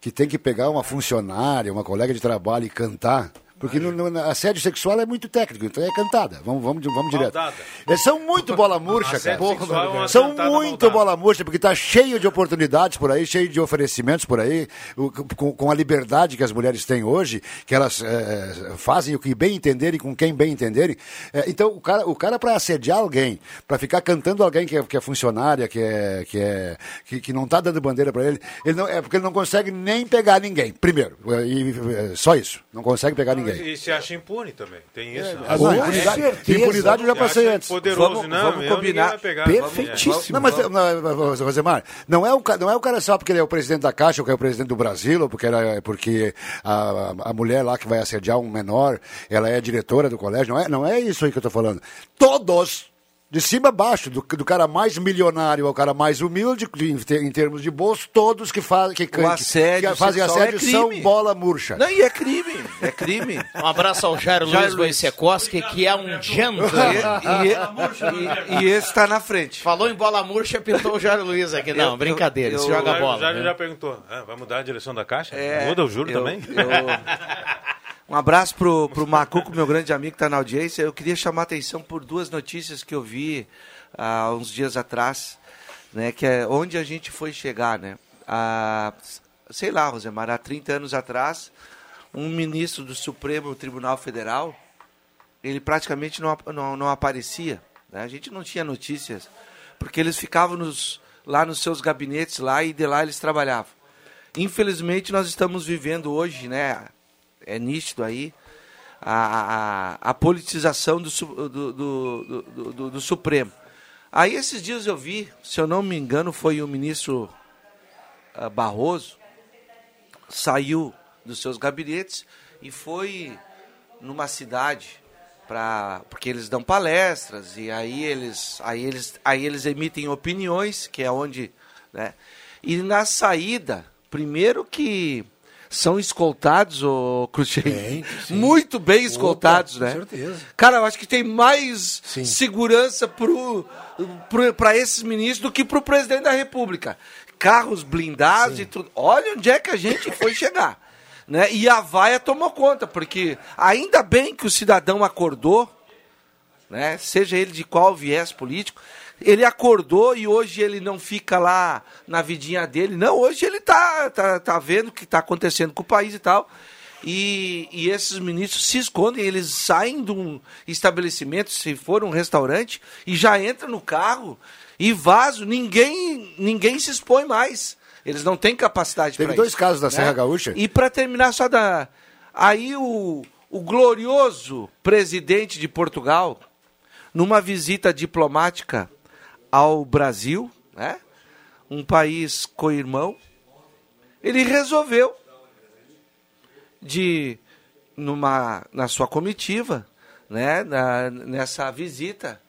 que tem que pegar uma funcionária, uma colega de trabalho e cantar. Porque no, no, assédio sexual é muito técnico, então é cantada. Vamos, vamos, vamos direto. Maldada. Eles são muito bola murcha, cara. Sexual é São muito maldada. bola murcha, porque tá cheio de oportunidades por aí, cheio de oferecimentos por aí, com, com a liberdade que as mulheres têm hoje, que elas eh, fazem o que bem entenderem, com quem bem entenderem. Eh, então, o cara, o cara para assediar alguém, para ficar cantando alguém que é, que é funcionária, que, é, que, é, que, que não tá dando bandeira para ele, ele não, é porque ele não consegue nem pegar ninguém, primeiro. E, só isso, não consegue pegar ninguém. E se acha impune também. Tem isso. né? Ah, não, impunidade, impunidade eu já passei antes. Poderoso, Vamos- não, vamos combinar. vai pegar. Não, mas, não, Rosemar, não é, o, não é o cara só porque ele é o presidente da Caixa ou que é o presidente do Brasil, ou porque, era, porque a, a mulher lá que vai assediar um menor, ela é diretora do colégio. Não é, não é isso aí que eu estou falando. Todos, de cima a baixo, do, do cara mais milionário ao cara mais humilde, em, ter- em termos de bolso, todos que, faz, que, que, assédio que fazem sexual é assédio são bola murcha. Não, e é crime, é crime. Um abraço ao Jairo Jairo Luiz Wojciechowski, que é um gentleman. E, e- e- e esse está na frente. Falou em bola murcha, pintou o Jairo Luiz aqui. Não, Eu- brincadeira, eu- eu- joga O bola. Jário né? já perguntou. Ah, vai mudar a direção da Caixa? É, Muda o juro eu- também? Um abraço pro, pro Macuco, meu grande amigo que está na audiência. Eu queria chamar a atenção por duas notícias que eu vi há uns dias atrás, né? Que é onde a gente foi chegar, né? Há, sei lá, Rosemar, há 30 anos atrás, um ministro do Supremo Tribunal Federal, ele praticamente não, não, não aparecia. né? A gente não tinha notícias, porque eles ficavam nos, lá nos seus gabinetes lá e de lá eles trabalhavam. Infelizmente, nós estamos vivendo hoje, né? É nítido aí, a, a, a politização do, do, do- do- do Supremo. Aí, esses dias eu vi, se eu não me engano, foi o ministro ah, Barroso, saiu dos seus gabinetes e foi numa cidade para porque eles dão palestras e aí eles aí eles aí eles emitem opiniões que é onde né e na saída primeiro que são escoltados o Cruxem muito bem escoltados Opa, né? com certeza. cara eu acho que tem mais segurança pro para esses ministros do que pro presidente da república. Carros blindados e tudo. Olha onde é que a gente foi chegar né? E a vaia tomou conta, porque ainda bem que o cidadão acordou, né? seja ele de qual viés político, ele acordou e hoje ele não fica lá na vidinha dele, não, hoje ele tá, tá, tá vendo o que está acontecendo com o país e tal. E, e esses ministros se escondem, eles saem de um estabelecimento, se for um restaurante, e já entram no carro e vazam, ninguém, ninguém se expõe mais. Eles não têm capacidade Teve pra dois isso, casos da né? Serra Gaúcha. E para terminar só da aí o, o glorioso presidente de Portugal numa visita diplomática ao Brasil, né? Um país co-irmão, ele resolveu de numa na sua comitiva, né, na, nessa visita,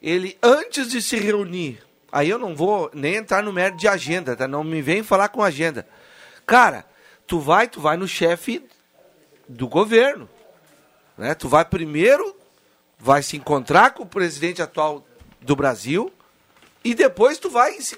ele antes de se reunir, aí eu não vou nem entrar no mérito de agenda, tá? Não me vem falar com agenda. Cara, tu vai, tu vai no chefe do governo, né? Tu vai primeiro, vai se encontrar com o presidente atual do Brasil e depois tu vai se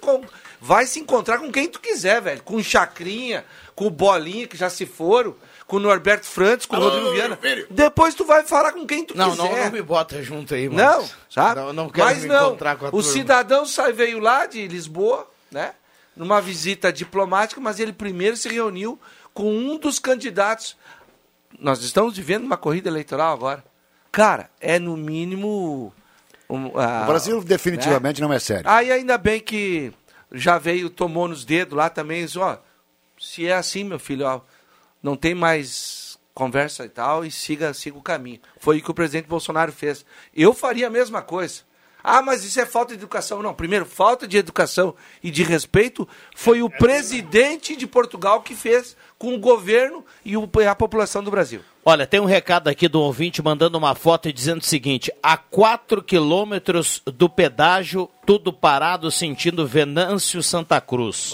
vai se encontrar com quem tu quiser, velho, com o Chacrinha, com o Bolinha que já se foram, com o Norberto Frantz, com o Rodrigo Viana. Depois tu vai falar com quem tu Não, quiser. não, não me bota junto aí, mano. Não, sabe? Não, não quero Mas me não, encontrar com a o turma. cidadão sai, veio lá de Lisboa, né? Numa visita diplomática, mas ele primeiro se reuniu com um dos candidatos. Nós estamos vivendo uma corrida eleitoral agora. Cara, é no mínimo. Um, ah, O Brasil definitivamente né? não é sério. Aí ainda bem que já veio, tomou nos dedos lá também, disse, ó, se é assim, meu filho, ó, não tem mais conversa e tal, e siga, siga o caminho. Foi o que o presidente Bolsonaro fez. Eu faria a mesma coisa. Ah, mas isso é falta de educação. Não, primeiro, falta de educação e de respeito foi o presidente de Portugal que fez com o governo e o- a população do Brasil. Olha, tem um recado aqui do ouvinte mandando uma foto e dizendo o seguinte: a 4 quilômetros do pedágio, tudo parado, sentindo Venâncio Santa Cruz.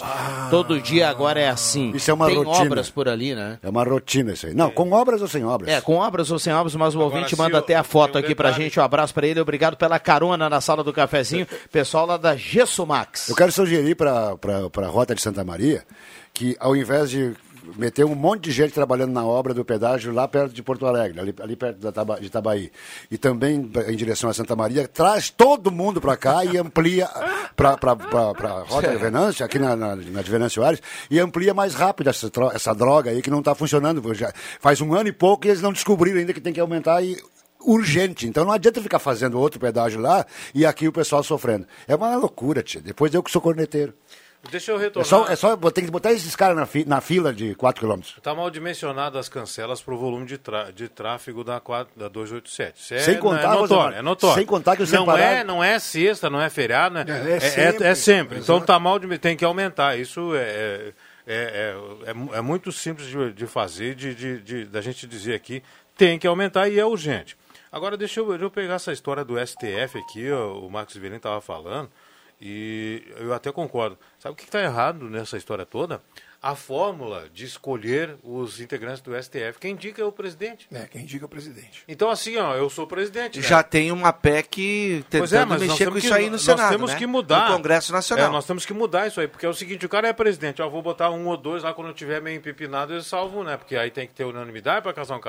Todo dia agora é assim. Isso é uma tem rotina. obras por ali, né? É uma rotina isso aí. Não, com obras ou sem obras? É, com obras ou sem obras, mas o ouvinte se manda o- até a foto um aqui pra detalhe. gente. Um abraço pra ele, obrigado pela carona na sala do cafezinho. Pessoal lá da Gesso Max. Eu quero sugerir para a Rota de Santa Maria que, ao invés de meter um monte de gente trabalhando na obra do pedágio lá perto de Porto Alegre, ali, ali perto de Itabaí, e também em direção a Santa Maria, traz todo mundo para cá e amplia para a Rota de Venâncio, aqui na, na, na de Venâncio Aires, e amplia mais rápido essa, essa droga aí que não está funcionando. Já faz um ano e pouco e eles não descobriram ainda que tem que aumentar e urgente. Então não adianta ficar fazendo outro pedágio lá e aqui o pessoal sofrendo. É uma loucura, tia. Depois eu que sou corneteiro. Deixa eu É retornar. só, é só tem que botar esses caras na, fi- na fila de 4 quilômetros. Está mal dimensionado as cancelas para o volume de, tra- de tráfego da, 4, da 287. Isso é, Sem contar, é notório, é notório. sem contar que o não separado- é, não é sexta, não é feriado, né? É, é é, sempre, é sempre. Então exato. tá mal tem que aumentar. Isso é, é, é, é, mu- é muito simples de, de fazer, de, de, de- da gente dizer aqui, tem que aumentar e é urgente. Agora deixa eu, deixa eu pegar essa história do STF aqui, ó, o Marcos Villain estava falando, e eu até concordo. Sabe o que está errado nessa história toda? A fórmula de escolher os integrantes do STF. Quem indica é o presidente. É, quem indica é o presidente. Então, assim, ó, eu sou presidente. né? Já tem uma PEC tentando Pois é, mas nós mexer com temos isso que- aí no nós Senado, temos né? que mudar. No Congresso Nacional. É, nós temos que mudar isso aí, porque é o seguinte, o cara é presidente, ó, eu vou botar um ou dois lá quando eu tiver meio empipinado, eles salvam, né? Porque aí tem que ter unanimidade para casar um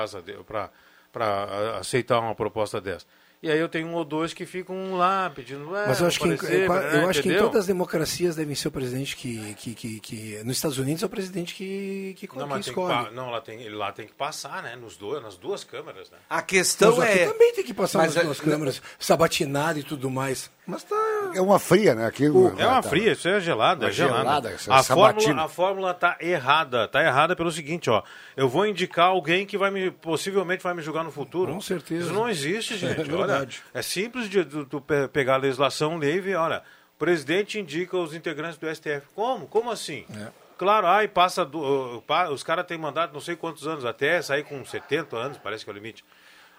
para aceitar uma proposta dessa. E aí eu tenho um ou dois que ficam lá pedindo, é, Mas eu acho, que, em, aparecer, eu, né, eu acho que em todas as democracias devem ser o presidente que, que, que, que- Nos Estados Unidos é o presidente que, que, Não, que que, escolhe. pa- não lá, tem, ele lá tem que passar, né? Nos dois, nas duas câmeras, né? A questão Mas aqui é. também tem que passar Mas nas é- duas câmeras, sabatinado e tudo mais. Mas tá. É uma fria, né? Aqui, É uma tá- fria, isso é gelada, Uma é gelada. gelada, a, fórmula, a fórmula tá errada, tá errada pelo seguinte, ó. Eu vou indicar alguém que vai me possivelmente vai me julgar no futuro. Com certeza. Isso não existe, gente. É olha, verdade. é simples de tu, tu pe- pegar a legislação, ler e ver, olha, o presidente indica os integrantes do STF. Como? Como assim? É. Claro, aí passa do, uh, pa- os caras têm mandato não sei quantos anos até sair com 70 anos, parece que é o limite.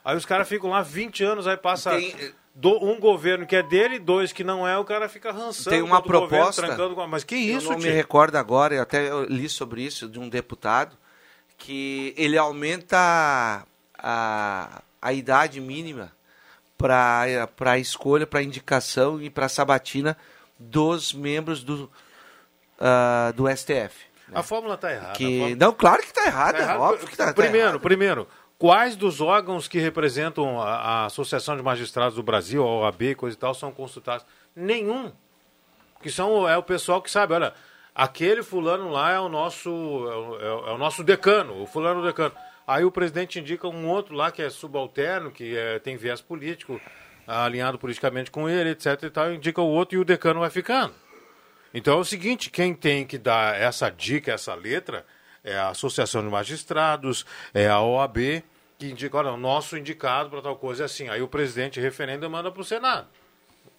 Aí os caras ficam lá 20 anos, aí passa Tem- do- um governo que é dele, dois que não é, o cara fica rançando. Tem uma o governo, proposta. trancando Mas que isso, Eu não me recordo agora, eu até li sobre isso de um deputado, que ele aumenta a, a idade mínima para a escolha, para indicação e para sabatina dos membros do, ah, do STF. A fórmula está errada. Que, fórmula- Não, claro que está errada, Tá errado. óbvio que está Primeiro, primeiro, quais dos órgãos que representam a, a Associação de Magistrados do Brasil, a OAB coisa e tal, são consultados? Nenhum. Que são, é o pessoal que sabe, olha, aquele fulano lá é o nosso, é o, é é o nosso decano, o fulano decano. Aí o presidente indica um outro lá que é subalterno, que é, tem viés político, alinhado politicamente com ele, etc e tal, indica o outro e o decano vai ficando. Então é o seguinte, quem tem que dar essa dica, essa letra, é a Associação de Magistrados, é a OAB, que indica, olha, o nosso indicado para tal coisa é assim. Aí o presidente referenda e manda para o Senado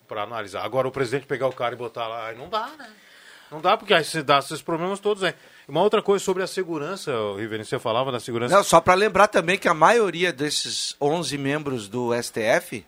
para analisar. Agora o presidente pegar o cara e botar lá, não dá, né? Não dá, porque aí se dá esses problemas todos aí. Uma outra coisa sobre a segurança, Riverino, você falava da segurança. Não, só para lembrar também que a maioria desses 11 membros do STF,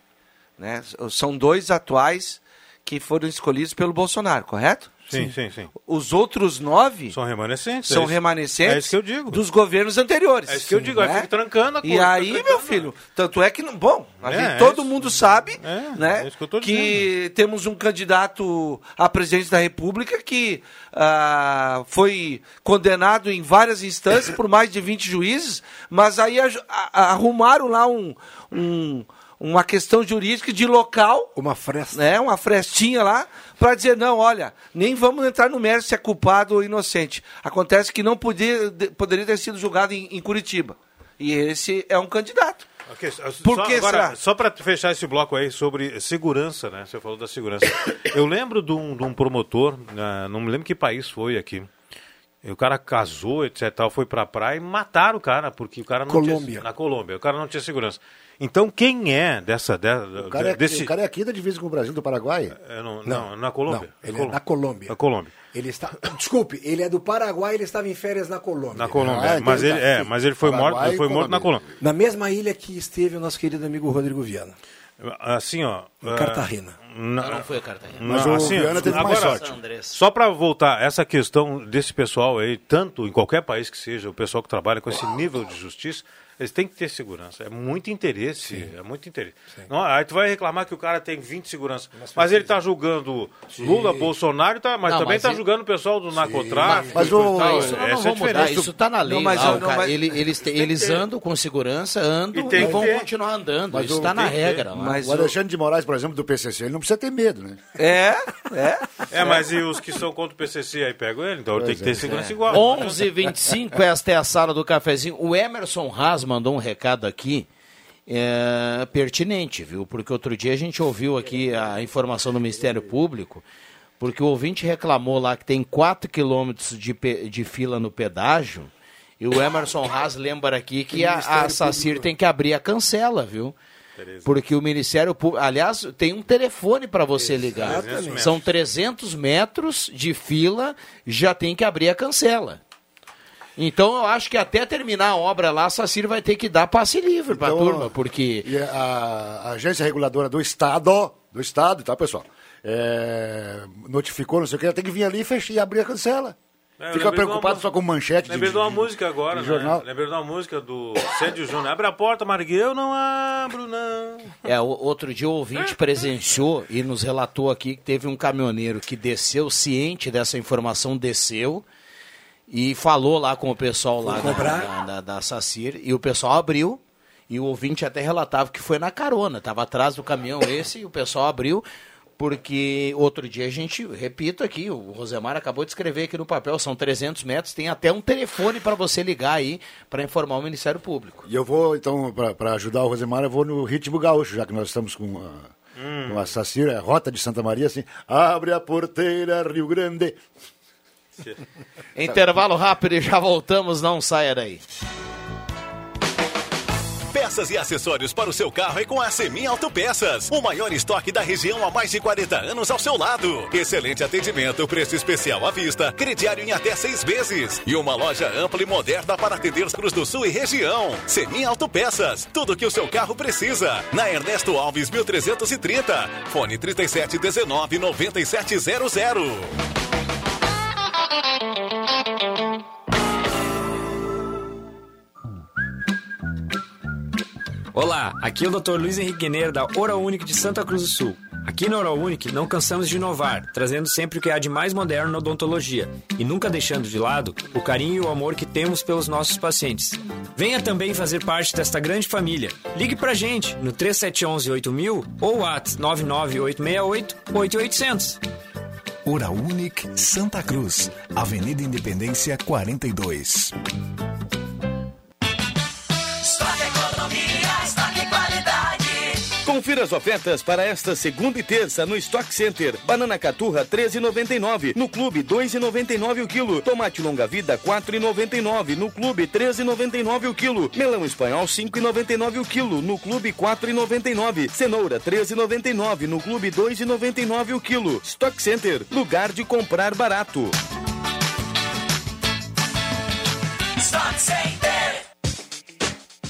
né, são dois atuais que foram escolhidos pelo Bolsonaro, correto? Sim, sim, sim. Os outros nove São remanescentes. são é isso- remanescentes É isso que eu digo. dos governos anteriores. É isso que eu digo, aí né? fica trancando a E coisa, aí, fica meu filho, tanto é que, bom, a É, gente- é todo isso. mundo sabe É, né, é que que temos um candidato à presidência da República que ah, foi condenado em várias instâncias por mais de 20 juízes, mas aí a- a- arrumaram lá um, um- uma questão jurídica de local, Uma fresta. né, uma frestinha lá, para dizer, não, olha, nem vamos entrar no mérito se é culpado ou inocente. Acontece que não podia, de- poderia ter sido julgado em, em Curitiba. E esse é um candidato. Ok, só- Por só, que agora, será? Só para fechar esse bloco aí sobre segurança, né? Você falou da segurança. Eu lembro de um, de um promotor, né, não me lembro que país foi aqui. E o cara casou, etc. Tal, foi pra praia e mataram o cara, porque o cara não Colômbia. tinha. Na Colômbia. O cara não tinha segurança. Então, quem é dessa. de- O cara, é, desse, o cara é aqui da divisa com o Brasil do Paraguai. É, não, não, na Colômbia. Não, ele Colômbia. é na Colômbia. Na Colômbia. Ele está. Desculpe, ele é do Paraguai, ele estava em férias na Colômbia. Na Colômbia. Ah, então mas, ele ele, tá é, mas ele foi Paraguai morto, e foi morto na Colômbia. Na mesma ilha que esteve o nosso querido amigo Rodrigo Viana. Assim, ó. Em é, Cartagena. na- Não foi a Cartagena. Mas Não, o assim, Viana teve agora, mais sorte. Só para voltar, essa questão desse pessoal aí, tanto em qualquer país que seja, o pessoal que trabalha com esse nível de justiça, eles têm que ter segurança. É muito interesse. É muito interesse. Não, aí tu vai reclamar que o cara tem 20 segurança. Mas, ele está julgando Lula, Bolsonaro, tá, mas Não, também mas está ele- julgando o pessoal do narcotráfico. Mas coisa o- tal. Isso não Essa é vamos mudar, isso está na lei. Não, mas não, cara- mas- ele- eles, te- eles andam com segurança, andam E e, tem que vão ter. continuar andando. Mas isso está na regra. Mas O Alexandre de Moraes, por exemplo, do PCC, ele não precisa ter medo, né? É, é. É, mas e os que são contra o PCC aí pegam ele? Então ele tem que ter segurança igual. 11:25 esta é a sala do cafezinho. O Emerson Haas mandou um recado aqui é, pertinente, viu? Porque outro dia a gente ouviu aqui a informação do Ministério Público, porque o ouvinte reclamou lá que tem 4 quilômetros de, de fila no pedágio. E o Emerson Haas lembra aqui que a, a SACIR tem que abrir a cancela, viu? Porque o Ministério Público. Aliás, tem um telefone para você ligar. Exatamente. São 300 metros de fila, já tem que abrir a cancela. Então eu acho que até terminar a obra lá, a Sacir vai ter que dar passe livre para a Então, turma, porque. E a, a agência reguladora do Estado, do Estado, tá, pessoal? É, notificou, não sei o que, tem que vir ali e, fechar, e abrir a cancela. É, Fica de uma preocupado mu- só com manchete Lembrei de uma de- música agora, de né? jornal. Lembrei de uma música do Cédio Júnior. Abre a porta, Marguinhos. Eu não abro, não. É, o- outro dia o ouvinte presenciou e nos relatou aqui que teve um caminhoneiro que desceu, ciente dessa informação, desceu e falou lá com o pessoal lá da, da, da, da Sacir e o pessoal abriu. E o ouvinte até relatava que foi na carona, estava atrás do caminhão esse e o pessoal abriu, porque outro dia a gente, repito aqui, o Rosemar acabou de escrever aqui no papel, são 300 metros, tem até um telefone para você ligar aí para informar o Ministério Público. E eu vou, então, para ajudar o Rosemar, eu vou no ritmo gaúcho, já que nós estamos com a, Hum. com a Sacira, a Rota de Santa Maria, assim, abre a porteira, Rio Grande. Intervalo rápido e já voltamos, não saia daí. Peças e acessórios para o seu carro é com a Semi Autopeças. O maior estoque da região há mais de 40 anos ao seu lado. Excelente atendimento, preço especial à vista, crediário em até seis vezes. E uma loja ampla e moderna para atender os Cruz do Sul e região. Semi Autopeças, tudo que o seu carro precisa. Na Ernesto Alves 1330. Fone 3719 9700. Olá, aqui é o Dr. Luiz Henrique Guineiro da Oral de Santa Cruz do Sul. Aqui na Oral Unique não cansamos de inovar, trazendo sempre o que há de mais moderno na odontologia e nunca deixando de lado o carinho e o amor que temos pelos nossos pacientes. Venha também fazer parte desta grande família. Ligue pra gente no 3711 8000 ou at 99868 8800. Oral Unique Santa Cruz, Avenida Independência 42. Confira as ofertas para esta segunda e terça no Stock Center. Banana caturra 13,99, no Clube 2,99 o quilo. Tomate longa vida 4,99, no Clube 13,99 o quilo. Melão espanhol 5,99 o quilo, no Clube 4,99. Cenoura 13,99, no Clube 2,99 o quilo. Stock Center, lugar de comprar barato. Stock Center.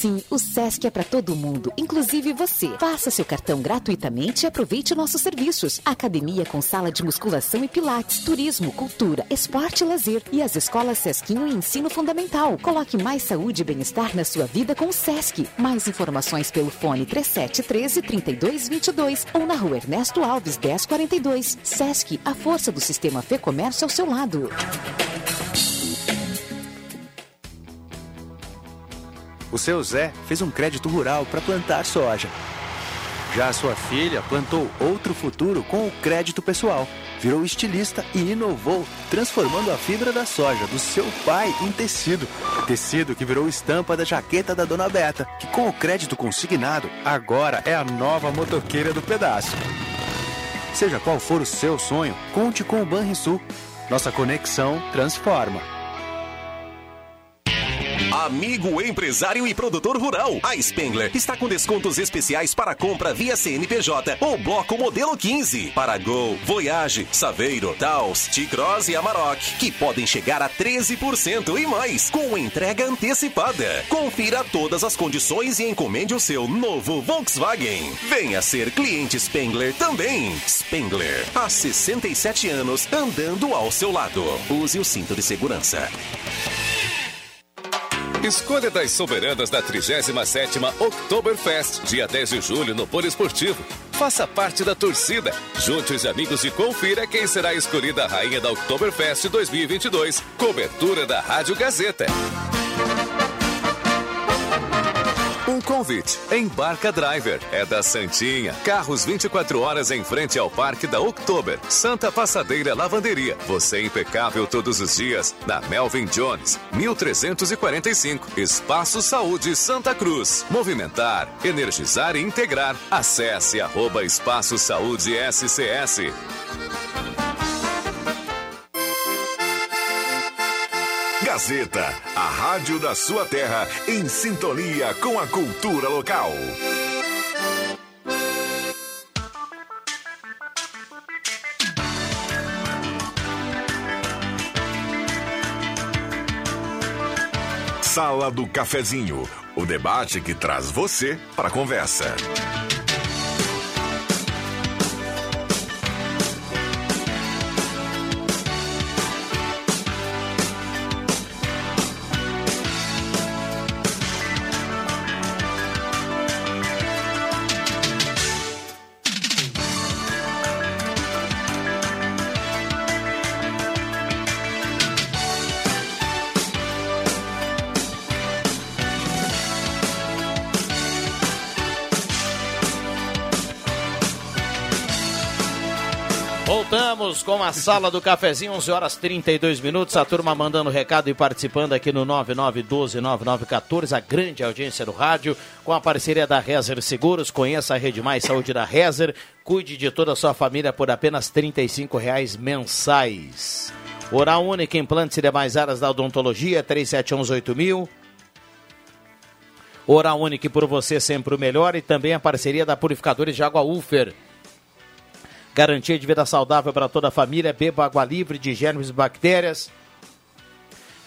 Sim, o Sesc é para todo mundo, inclusive você. Faça seu cartão gratuitamente e aproveite nossos serviços. Academia com sala de musculação e pilates, turismo, cultura, esporte e lazer. E as escolas Sesquinho e ensino fundamental. Coloque mais saúde e bem-estar na sua vida com o Sesc. Mais informações pelo fone 3713 3222 ou na rua Ernesto Alves 1042. Sesc, a força do sistema Fê Comércio ao seu lado. O seu Zé fez um crédito rural para plantar soja. Já a sua filha plantou outro futuro com o crédito pessoal. Virou estilista e inovou, transformando a fibra da soja do seu pai em tecido. Tecido que virou estampa da jaqueta da dona Beta, que com o crédito consignado, agora é a nova motoqueira do pedaço. Seja qual for o seu sonho, conte com o Banrisul. Nossa conexão transforma. Amigo empresário e produtor rural, a Spengler está com descontos especiais para compra via CNPJ ou bloco modelo 15 para Gol, Voyage, Saveiro, Taos, T-Cross e Amarok, que podem chegar a 13% e mais com entrega antecipada. Confira todas as condições e encomende o seu novo Volkswagen. Venha ser cliente Spengler também. Spengler, há 67 anos andando ao seu lado. Use o cinto de segurança. Escolha das soberanas da 37ª Oktoberfest, dia 10 de julho no Poliesportivo. Faça parte da torcida. Junte os amigos e confira quem será escolhida a rainha da Oktoberfest 2022. Cobertura da Rádio Gazeta. Um convite. Embarca Driver. É da Santinha. Carros 24 horas em frente ao Parque da Oktober. Santa Passadeira Lavanderia. Você é impecável todos os dias. Na Melvin Jones, 1345. Espaço Saúde Santa Cruz. Movimentar, energizar e integrar. Acesse arroba Espaço Saúde SCS. Gazeta, a rádio da sua terra em sintonia com a cultura local. Sala do Cafezinho, o debate que traz você para a conversa. Com a sala do cafezinho, 11 horas 32 minutos. A turma mandando recado e participando aqui no 99129914, a grande audiência do rádio, com a parceria da Rezer Seguros. Conheça a Rede Mais Saúde da Rezer. Cuide de toda a sua família por apenas 35 reais mensais. Oral Única, implantes e demais áreas da odontologia, 37118000. Oral Única por você sempre o melhor e também a parceria da Purificadores de Água Ufer. Garantia de vida saudável para toda a família. Beba água livre de germes e bactérias.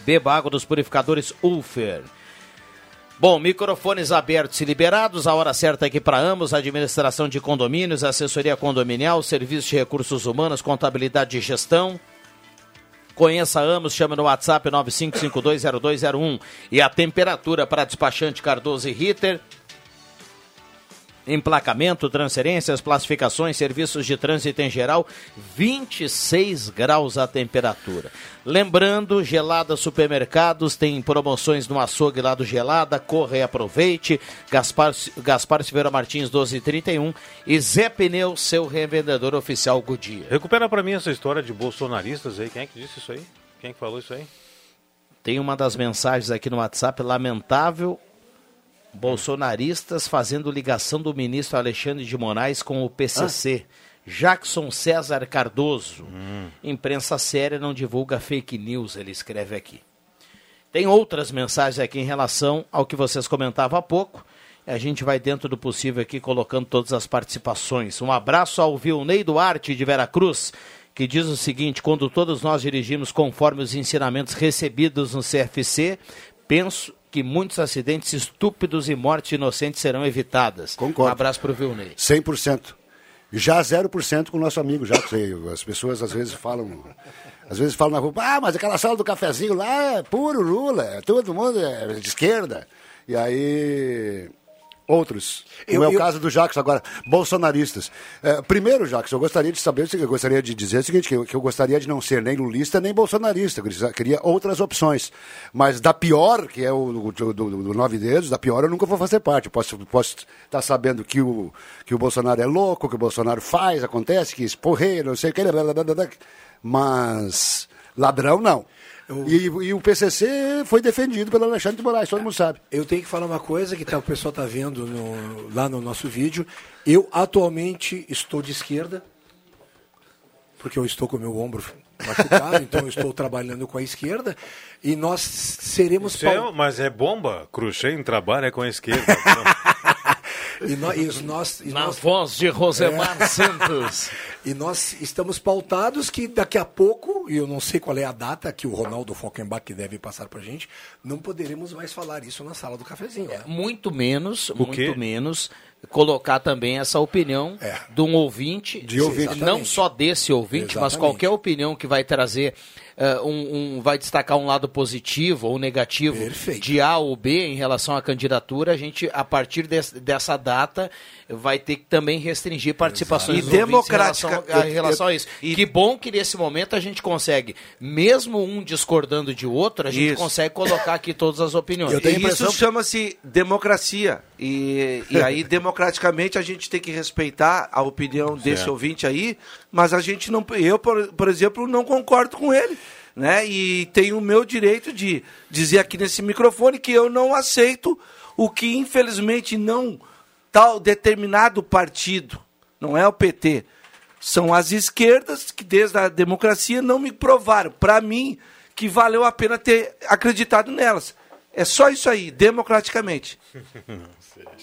Beba água dos purificadores Ulfer. Bom, microfones abertos e liberados, a hora certa aqui para ambos, administração de condomínios, assessoria condominial, serviço de recursos humanos, contabilidade e gestão. Conheça Amos, chama no WhatsApp 95520201. E a temperatura para despachante Cardoso e Ritter, Emplacamento, transferências, classificações, serviços de trânsito em geral, 26 graus a temperatura. Lembrando, Gelada Supermercados tem promoções no açougue lá do Gelada, corra e aproveite. Gaspar, Gaspar Silveira Martins 1231 e Zé Pneu, seu revendedor oficial Goodyear. Recupera pra mim essa história de bolsonaristas aí. Quem é que disse isso aí? Quem é que falou isso aí? Tem uma das mensagens aqui no WhatsApp, lamentável bolsonaristas fazendo ligação do ministro Alexandre de Moraes com o PCC. Jackson César Cardoso. Imprensa séria não divulga fake news, ele escreve aqui. Tem outras mensagens aqui em relação ao que vocês comentavam há pouco. A gente vai, dentro do possível, aqui colocando todas as participações. Um abraço ao Vilnei Duarte de Veracruz, que diz o seguinte: quando todos nós dirigimos conforme os ensinamentos recebidos no CFC, penso que muitos acidentes estúpidos e mortes inocentes serão evitadas. Concordo. Um abraço para o Vilnei. 100%. Já 0% com o nosso amigo Jacques. aí. As pessoas às vezes falam. Às vezes falam na rua, ah, mas aquela sala do cafezinho lá é puro Lula, é todo mundo é de esquerda. E aí. Outros. Eu- Como é o eu- caso do Jacques agora, bolsonaristas. É, primeiro, Jacques, eu gostaria de saber, eu gostaria de dizer o seguinte, que eu, que eu gostaria de não ser nem lulista nem bolsonarista, eu queria- outras opções. Mas da pior, que é o do, do- do Nove Dedos, da pior eu nunca vou fazer parte. Eu posso posso estar sabendo que o, que o Bolsonaro é louco, que o Bolsonaro faz, acontece, que esporreia, não sei o que, blá, blá, blá, blá, blá. mas ladrão não. E, e o PCC foi defendido pelo Alexandre de Moraes, todo mundo sabe. Eu tenho que falar uma coisa que tá, o pessoal está vendo no- lá no nosso vídeo. Eu atualmente estou de esquerda, porque eu estou com o meu ombro machucado, então eu estou trabalhando com a esquerda. E nós seremos. É- pau- mas é bomba. Cruxem trabalha com a esquerda. E nós, e nós, e Na nós- voz de Rosemar É. Santos. E nós estamos pautados que daqui a pouco, e eu não sei qual é a data que o Ronaldo Falkenbach deve passar para gente, não poderemos mais falar isso na sala do cafezinho. né? Muito menos, O quê? muito menos, colocar também essa opinião de um ouvinte, De ouvinte. não Exatamente. só desse ouvinte, mas Exatamente. qualquer opinião que vai trazer, eh, um, um- vai destacar um lado positivo ou negativo de A ou B em relação à candidatura, a gente, a partir des- dessa data, vai ter que também restringir participações E dos ouvintes democrática- em relação, a, eu- em relação a isso. Que bom que nesse momento a gente consegue, mesmo um discordando de outro, a gente Isso. consegue colocar aqui todas as opiniões. E Isso chama-se democracia. E, e aí, democraticamente, a gente tem que respeitar a opinião desse ouvinte aí, mas a gente não. Eu, por, por exemplo, não concordo com ele. Né? E tenho o meu direito de dizer aqui nesse microfone que eu não aceito o que, infelizmente, não tal determinado partido, não é o PT, são as esquerdas que desde a democracia não me provaram, para mim, que valeu a pena ter acreditado nelas. É só isso aí, democraticamente.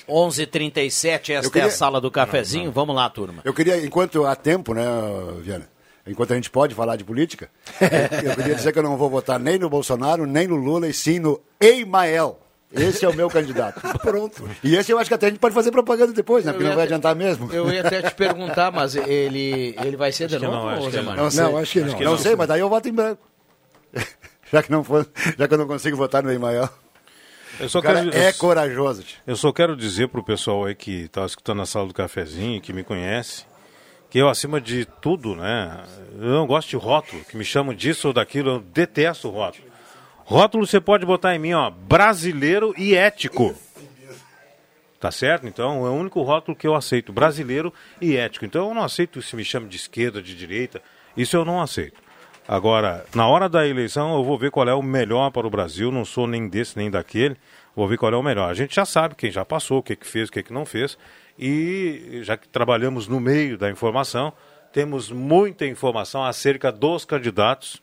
11:37 esta queria- é a sala do cafezinho. Vamos lá, turma. Eu queria, enquanto há tempo, né, Viana? Enquanto a gente pode falar de política, eu queria dizer que eu não vou votar nem no Bolsonaro, nem no Lula, e sim no Eimael. Esse é o meu candidato. Pronto. E esse eu acho que até a gente pode fazer propaganda depois, né? Porque não vai adiantar mesmo. Eu ia até te perguntar, mas ele, ele vai ser de que novo, não, acho que Rosemar? não. Não sei. Não, acho que não. não sei, mas daí eu voto em branco. já, que não for, já que eu não consigo votar no Eimael. Eu só O quero- é corajoso. Eu só quero dizer pro pessoal aí que tá escutando na sala do cafezinho, que me conhece, que eu, acima de tudo, né, eu não gosto de rótulo, que me chamam disso ou daquilo, eu detesto rótulo. Rótulo você pode botar em mim, ó, brasileiro e ético. Tá certo? Então, é o único rótulo que eu aceito, brasileiro e ético. Então, eu não aceito se me chama de esquerda, de direita, isso eu não aceito. Agora, na hora da eleição, eu vou ver qual é o melhor para o Brasil, não sou nem desse nem daquele, vou ver qual é o melhor. A gente já sabe quem já passou, o que, que fez, o que, que não fez, e já que trabalhamos no meio da informação, temos muita informação acerca dos candidatos,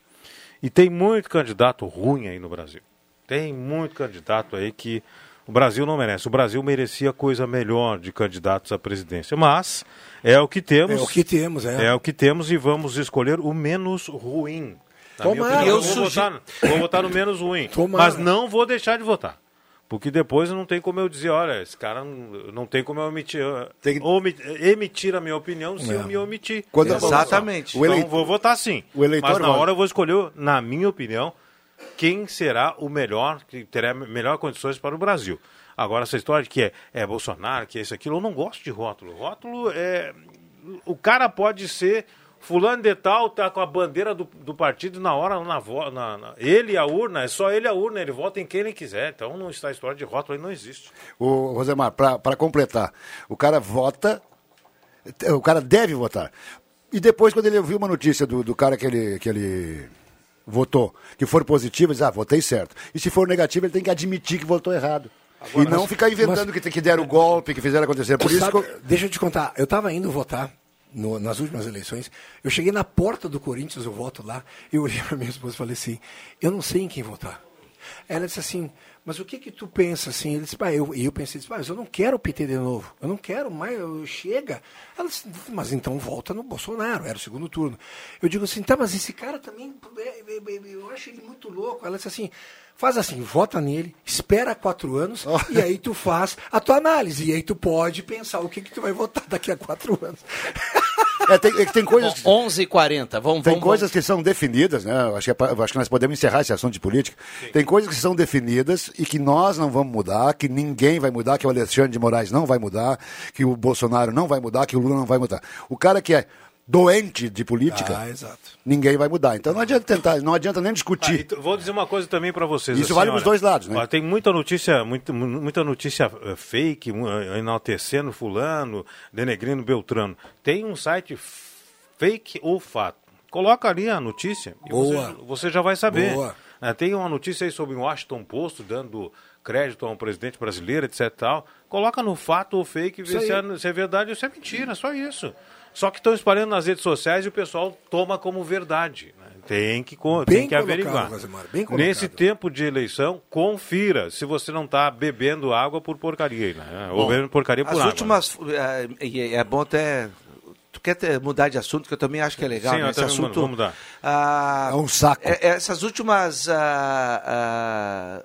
e tem muito candidato ruim aí no Brasil. Tem muito candidato aí que o Brasil não merece. O Brasil merecia coisa melhor de candidatos à presidência. Mas é o que temos. É o que temos, é. É o que temos e vamos escolher o menos ruim. Na Tomara. eu vou, sugi- votar, vou votar no menos ruim. Tomara. Mas não vou deixar de votar. Porque depois não tem como eu dizer, olha, esse cara não, não tem como eu omitir, omi- emitir a minha opinião se É. eu me omitir. Quando- Exatamente. Então elei- vou votar sim. o eleitor Mas na hora eu vou escolher, na minha opinião, quem será o melhor, que terá melhor condições para o Brasil. Agora, essa história de que é, é Bolsonaro, que é isso, aquilo, eu não gosto de rótulo. Rótulo é. O cara pode ser. Fulano de tal tá com a bandeira do, do partido na hora, na, na, na- ele a urna, é só ele a urna, ele vota em quem ele quiser. Então não está a história de rótulo aí não existe. O Rosemar, para completar, o cara vota, o cara deve votar. E depois, quando ele ouviu uma notícia do, do cara que ele, que ele votou, que for positivo, ele diz, ah, votei certo. E se for negativo, ele tem que admitir que votou errado. e não mas- ficar inventando mas- que, que deram golpe, que fizeram acontecer. Por isso Sabe, eu- Deixa eu te contar, eu estava indo votar no- nas últimas eleições, eu cheguei na porta do Corinthians, eu voto lá, eu olhei para minha esposa e falei assim, eu não sei em quem votar. Ela disse assim, mas o que que tu pensa assim? Ele disse, "Pai, eu, e eu pensei, disse, "Pai, mas eu não quero o PT de novo, eu não quero mais, eu- chega. Ela disse, mas então volta no Bolsonaro, era o segundo turno. Eu digo assim, tá, mas esse cara também, é, é, é, eu acho ele muito louco. Ela disse assim, faz assim, vota nele, espera quatro anos, e aí tu faz a tua análise, e aí tu pode pensar o que que tu vai votar daqui a quatro anos. É, tem, é que tem coisas. 11h40, vamos, Tem vamos, coisas que são definidas, né? Acho que, é acho que nós podemos encerrar esse assunto de política. Tem coisas que são definidas e que nós não vamos mudar, que ninguém vai mudar, que o Alexandre de Moraes não vai mudar, que o Bolsonaro não vai mudar, que o Lula não vai mudar. O cara que é doente de política, Ah, exato. ninguém vai mudar. Então não adianta tentar, não adianta nem discutir. Ah, Vou dizer uma coisa também para vocês. assim, Isso vale pros dois lados, né? ó, tem muita notícia, muita, mu- muita notícia eh, fake, eh, enaltecendo fulano, denegrindo Beltrano. Tem um site fake ou fato. Coloca ali a notícia e Boa. Você, você já vai saber. Boa. Eh, tem uma notícia aí sobre o Washington Post dando crédito a um presidente brasileiro, etc. Tal. Coloca no fato ou fake, vê se é, se é verdade ou se é mentira, só isso. Só que estão espalhando nas redes sociais e o pessoal toma como verdade. né? Tem que, Bem tem que colocado, averiguar. Rosemar. Nesse tempo de eleição, confira se você não está bebendo água por porcaria. Né? Ou Bom, bebendo porcaria por As água. últimas. É, e é bom até. Tu quer ter- mudar de assunto, que eu também acho que é legal. Sim, né? Esse assunto. vou mudar. ah, É um saco. é- essas últimas ah, ah,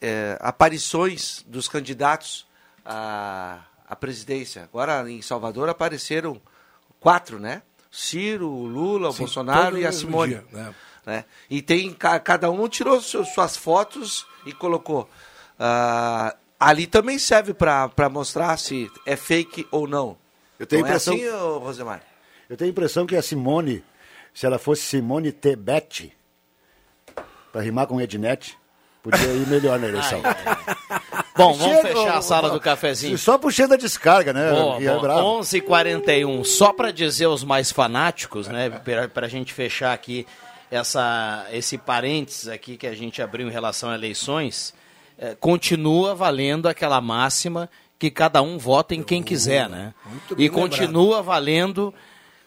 é, aparições dos candidatos à, à presidência. Agora, em Salvador, apareceram quatro, né? Ciro, o Lula, o Sim, Bolsonaro e a Simone. dia, né? né? E tem ca- cada um tirou suas fotos e colocou. Ah, ali também serve para mostrar se é fake ou não. Eu tenho não impressão- é assim, ô, Rosemar? Eu tenho a impressão que a Simone, se ela fosse Simone Tebet, para rimar com Ednet, podia ir melhor na eleição. Bom, vamos Chega, fechar a sala do cafezinho. Só puxando a descarga, né? Boa, é boa. bravo. 11h41, só para dizer os mais fanáticos, né, para a gente fechar aqui essa, esse parênteses aqui que a gente abriu em relação a eleições, eh, continua valendo aquela máxima que cada um vota em quem quiser, né? muito E continua valendo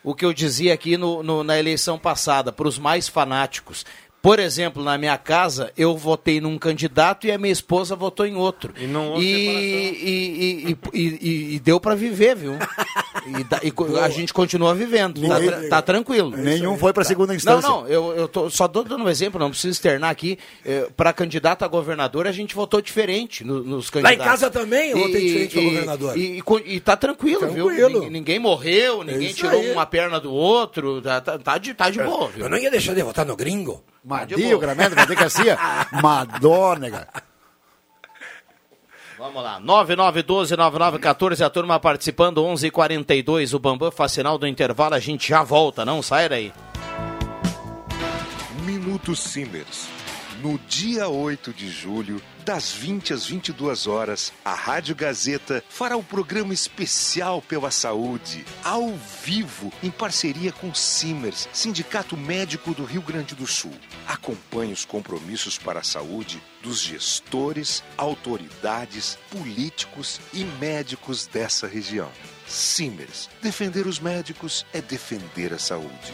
o que eu dizia aqui no, no- na eleição passada, para os mais fanáticos. Por exemplo, na minha casa, eu votei num candidato e a minha esposa votou em outro. E não houve e, e, e, e- e- deu para viver, viu? E, da- e a gente continua vivendo, tá, Ninguém- tá tranquilo. Nenhum foi para segunda Não, instância. não, eu, eu tô só dou- dando um exemplo, não preciso externar aqui. para candidato a governador, a gente votou diferente no- nos Lá candidatos. em casa também eu votei diferente para governador. E, e, e tá tranquilo, viu? Tranquilo. Ninguém, ninguém morreu, ninguém isso tirou aí. uma perna do outro, tá, tá, tá de, tá de boa, viu? Eu não ia deixar de votar no gringo. Madio, Gramento, que assim, Madônega. Vamos lá, 9912-9914, a turma participando, 11h42, o Bambam faz sinal do intervalo, a gente já volta, não sai daí. Minuto Simers. No dia 8 de julho, das 20 às 22 horas, a Rádio Gazeta fará um programa especial pela saúde, ao vivo, em parceria com o Simers, Sindicato Médico do Rio Grande do Sul. Acompanhe os compromissos para a saúde dos gestores, autoridades, políticos e médicos dessa região. Simers, defender os médicos é defender a saúde.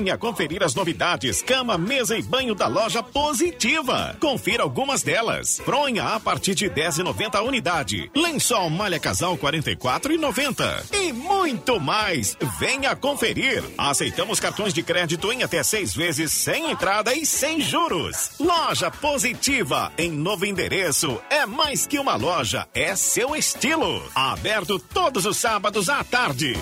Venha conferir as novidades cama, mesa e banho da loja Positiva. Confira algumas delas. Fronha a partir de 10,90 a unidade. Lençol malha casal 44,90 e muito mais. Venha conferir. Aceitamos cartões de crédito em até seis vezes sem entrada e sem juros. Loja Positiva em novo endereço. É mais que uma loja, é seu estilo. Aberto todos os sábados à tarde.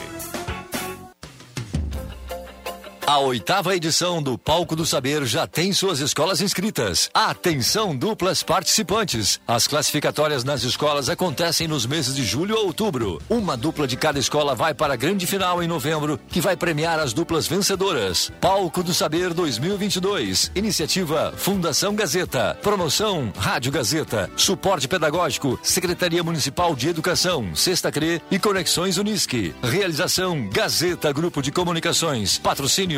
A oitava edição do Palco do Saber já tem suas escolas inscritas. Atenção, duplas participantes. As classificatórias nas escolas acontecem nos meses de julho a outubro. Uma dupla de cada escola vai para a grande final em novembro, que vai premiar as duplas vencedoras. Palco do Saber 2022. Iniciativa Fundação Gazeta. Promoção Rádio Gazeta. Suporte pedagógico Secretaria Municipal de Educação, Sexta CRE e Conexões Unisque. Realização Gazeta Grupo de Comunicações. Patrocínio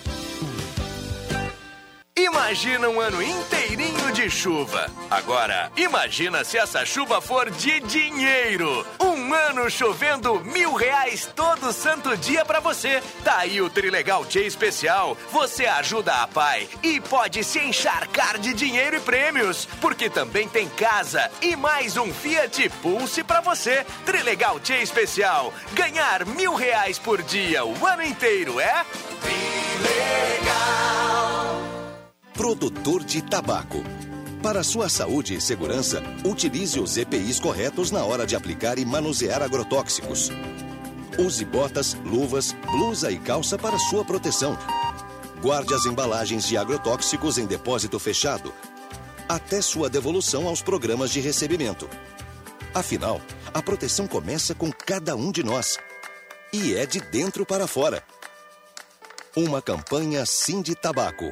Imagina um ano inteirinho de chuva. Agora, imagina se essa chuva for de dinheiro. Um ano chovendo mil reais todo santo dia pra você. Tá aí o Trilegal Tia Especial. Você ajuda a pai e pode se encharcar de dinheiro e prêmios. Porque também tem casa e mais um Fiat Pulse pra você. Trilegal Tia Especial. Ganhar mil reais por dia o ano inteiro é... Produtor de tabaco. Para sua saúde e segurança, utilize os EPIs corretos na hora de aplicar e manusear agrotóxicos. Use botas, luvas, blusa e calça para sua proteção. Guarde as embalagens de agrotóxicos em depósito fechado, até sua devolução aos programas de recebimento. Afinal, a proteção começa com cada um de nós. E é de dentro para fora. Uma campanha Sim de Tabaco.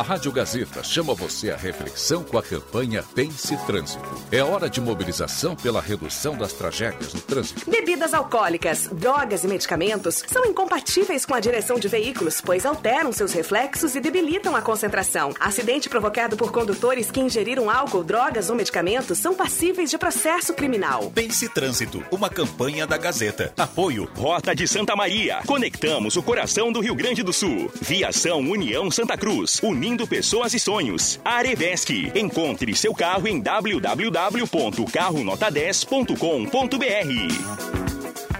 A Rádio Gazeta chama você à reflexão com a campanha Pense Trânsito. É hora de mobilização pela redução das tragédias no trânsito. Bebidas alcoólicas, drogas e medicamentos são incompatíveis com a direção de veículos, pois alteram seus reflexos e debilitam a concentração. Acidente provocado por condutores que ingeriram álcool, drogas ou medicamentos são passíveis de processo criminal. Pense Trânsito, uma campanha da Gazeta. Apoio Rota de Santa Maria. Conectamos o coração do Rio Grande do Sul. Viação União Santa Cruz, unindo pessoas e sonhos. Arevesc. Encontre seu carro em www.carronota10.com.br.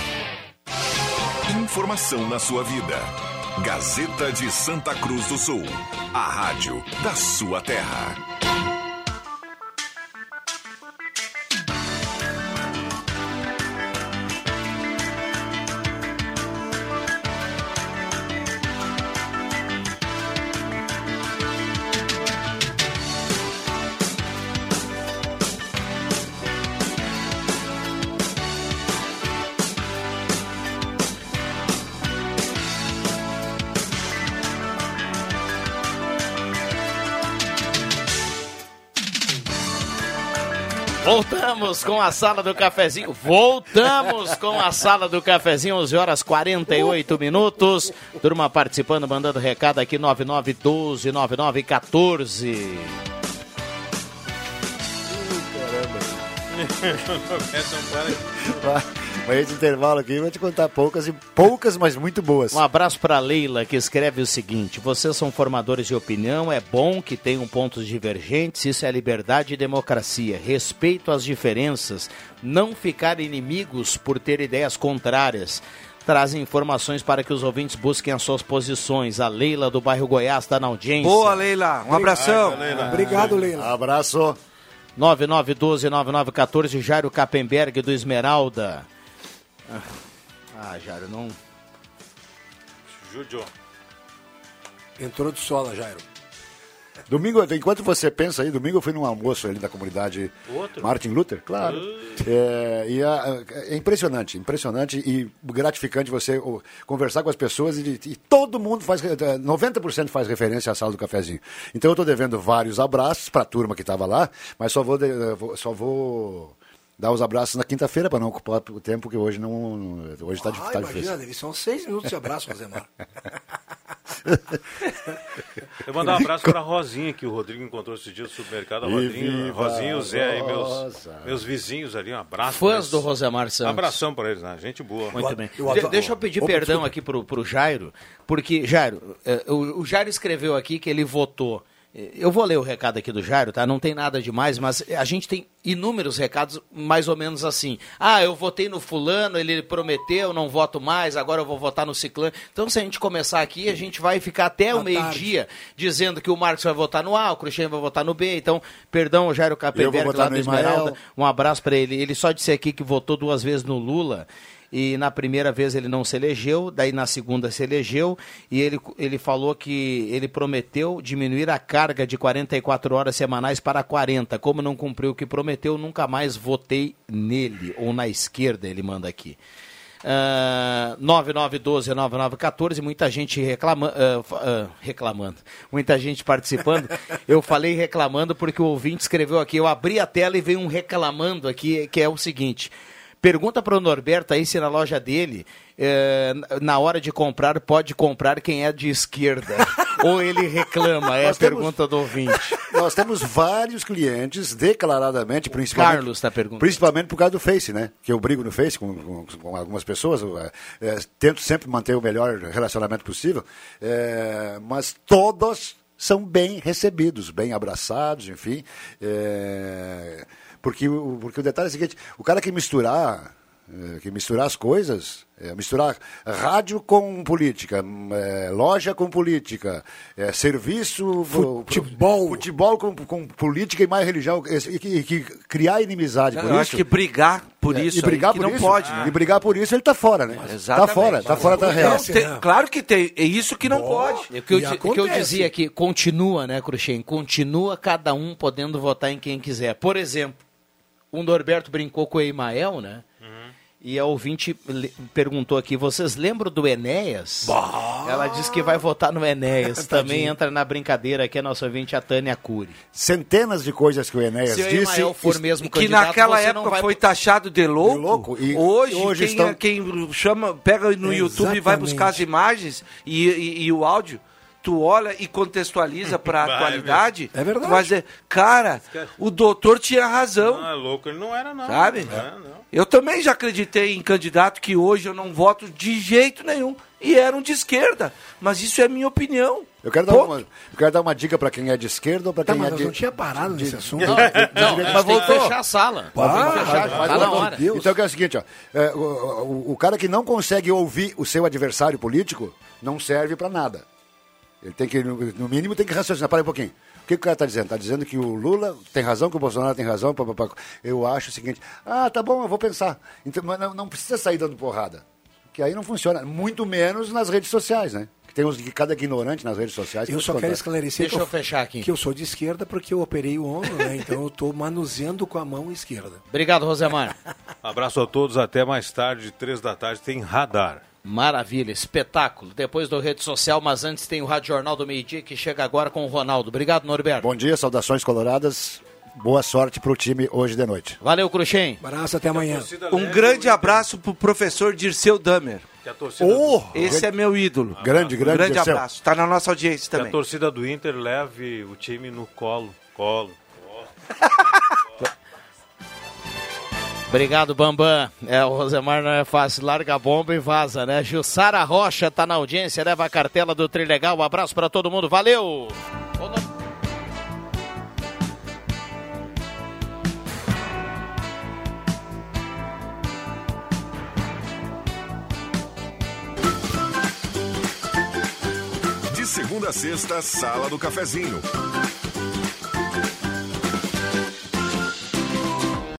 Informação na sua vida. Gazeta de Santa Cruz do Sul. A rádio da sua terra. Voltamos com a sala do cafezinho. Voltamos com a sala do cafezinho, 11 horas 48 minutos. Turma participando, mandando recado aqui 9912 9914. Vai, vai esse intervalo aqui, eu vou te contar poucas e poucas, mas muito boas. Um abraço para Leila, que escreve o seguinte: Vocês são formadores de opinião, é bom que tenham pontos divergentes, isso é liberdade e democracia. Respeito às diferenças, não ficar inimigos por ter ideias contrárias. Trazem informações para que os ouvintes busquem as suas posições. A Leila do bairro Goiás está na audiência. Boa, Leila. Um abração. Obrigado, Leila. Abraço. 9912-9914, Jairo Kappenberg do Esmeralda. Ah, Jairo, não. Judio. Entrou de sola, Jairo. Domingo, enquanto você pensa aí, domingo eu fui num almoço ali da comunidade Outro? Martin Luther, claro. É, e a- é impressionante, impressionante e gratificante você conversar com as pessoas e, e todo mundo faz, re- eh, 90% faz referência à sala do cafezinho. Então eu estou devendo vários abraços para a turma que estava lá, mas só vou, eh, vou- só vou dar os abraços na quinta-feira para não ocupar o tempo que hoje não hoje está Ah, difícil. imagina, Davi, são seis minutos de abraço, Rosemar. Eu mandar um abraço pra Rosinha, que o Rodrigo encontrou esse dia no supermercado. E viva Rosinha e o Zé, aí, meus, meus vizinhos ali, um abraço. Fãs do Rosemar Santos. Abração pra eles, né? Gente boa. Muito bem. De- deixa eu pedir Opa, perdão desculpa. aqui pro, pro Jairo, porque, Jairo, eh, o, o Jairo escreveu aqui que ele votou. Eu vou ler o recado aqui do Jairo, tá? Não tem nada demais, mas a gente tem inúmeros recados mais ou menos assim. Ah, eu votei no fulano, ele prometeu, não voto mais, agora eu vou votar no ciclano. Então, se a gente começar aqui, a gente vai ficar até o meio-dia dizendo que o Marcos vai votar no A, o Cruxem vai votar no B. Então, perdão, Jairo Eu Capelberg vou votar lá do. Esmeralda. Um abraço para ele. Ele só disse aqui que votou duas vezes no Lula e na primeira vez ele não se elegeu, daí na segunda se elegeu e ele, ele falou que ele prometeu diminuir a carga de 44 horas semanais para 40. Como não cumpriu o que prometeu, nunca mais votei nele ou na esquerda, ele manda aqui. Ah, 9912-9914, muita gente reclama, fa- ah, reclamando, muita gente participando. Eu falei reclamando porque o ouvinte escreveu aqui, eu abri a tela e veio um reclamando aqui, que é o seguinte. Pergunta para o Norberto aí se na loja dele, eh, na hora de comprar, pode comprar quem é de esquerda. Ou ele reclama, é a Nós temos- pergunta do ouvinte. Nós temos vários clientes, declaradamente, principalmente. Carlos está perguntando. Principalmente por causa do Face, né? Que eu brigo no Face com, com- com algumas pessoas, eu, é, é, tento sempre manter o melhor relacionamento possível, é, mas todos são bem recebidos, bem abraçados, enfim. é, porque, o, porque o detalhe é o seguinte: o cara que misturar. é, Que misturar as coisas, é, misturar rádio com política, é, loja com política, é, serviço, futebol, futebol com, com política e mais religião, e que, e que criar inimizade Eu por isso. acho que brigar por É, isso E brigar aí, que por não isso. pode, né? E brigar por isso, ele tá fora, né? Tá fora, tá fora da real. Tem- claro que tem. É isso que não pode. É o que eu, o que eu dizia aqui, continua, né, Cruxem? Continua cada um podendo votar em quem quiser. Por exemplo, o Norberto brincou com o Emael, né? E a ouvinte perguntou aqui, vocês lembram do Enéas? Ela disse que vai votar no Enéas. Também entra na brincadeira aqui a nossa ouvinte, a Tânia Cury. Centenas de coisas que o Enéas Se o disse. Emael for mesmo que candidato, naquela você não época vai- foi taxado de louco. e hoje, hoje quem, estão- quem chama, pega no YouTube e vai Exatamente. buscar as imagens e, e- e o áudio, tu olha e contextualiza para a atualidade. é verdade. tu vai dizer, cara, o doutor tinha razão. Não, é louco, ele não era, não. Sabe? Não era, não. Eu também já acreditei em candidato que hoje eu não voto de jeito nenhum. E eram de esquerda. Mas isso é minha opinião. Eu quero, dar uma, eu quero dar uma dica para quem é de esquerda ou para Tá, quem mas é de. não tinha parado nesse assunto. Não, mas tem que fechar a sala. Que fechar, mas tá na hora. Então que é o seguinte, ó, é, o, o- o cara que não consegue ouvir o seu adversário político não serve para nada. Ele tem que, no, mínimo, tem que raciocinar. Para aí um pouquinho. O que, que o cara está dizendo? Está dizendo que o Lula tem razão, que o Bolsonaro tem razão. pá, pá, pá. Eu acho o seguinte, ah, tá bom, eu vou pensar. Então, mas não, não precisa sair dando porrada. Que aí não funciona. Muito menos nas redes sociais, né? Que tem uns, cada ignorante nas redes sociais. que Eu só quero esclarecer Deixa que eu fechar aqui. que eu sou de esquerda porque eu operei o ombro, né? Então eu estou manuseando com a mão esquerda. Obrigado, Rosemar. Abraço a todos, até mais tarde, três da tarde, tem radar. Maravilha, espetáculo. Depois do Rede Social, mas antes tem o Rádio Jornal do Meio Dia que chega agora com o Ronaldo. Obrigado, Norberto. Bom dia, saudações coloradas. boa sorte pro time hoje de noite. Valeu, Cruxem. Abraço, até amanhã. Um grande abraço pro professor Dirceu Damer. Que a torcida Oh, esse é meu ídolo. Grande, grande grande Dirceu. abraço. Tá na nossa audiência Que a também. torcida do Inter leve o time no colo. Colo. Obrigado, Bambam. É, o Rosemar não é fácil. Larga a bomba e vaza, né? Jussara Rocha tá na audiência, leva a cartela do Trilegal. Um abraço pra todo mundo. Valeu! De segunda a sexta, Sala do Cafezinho.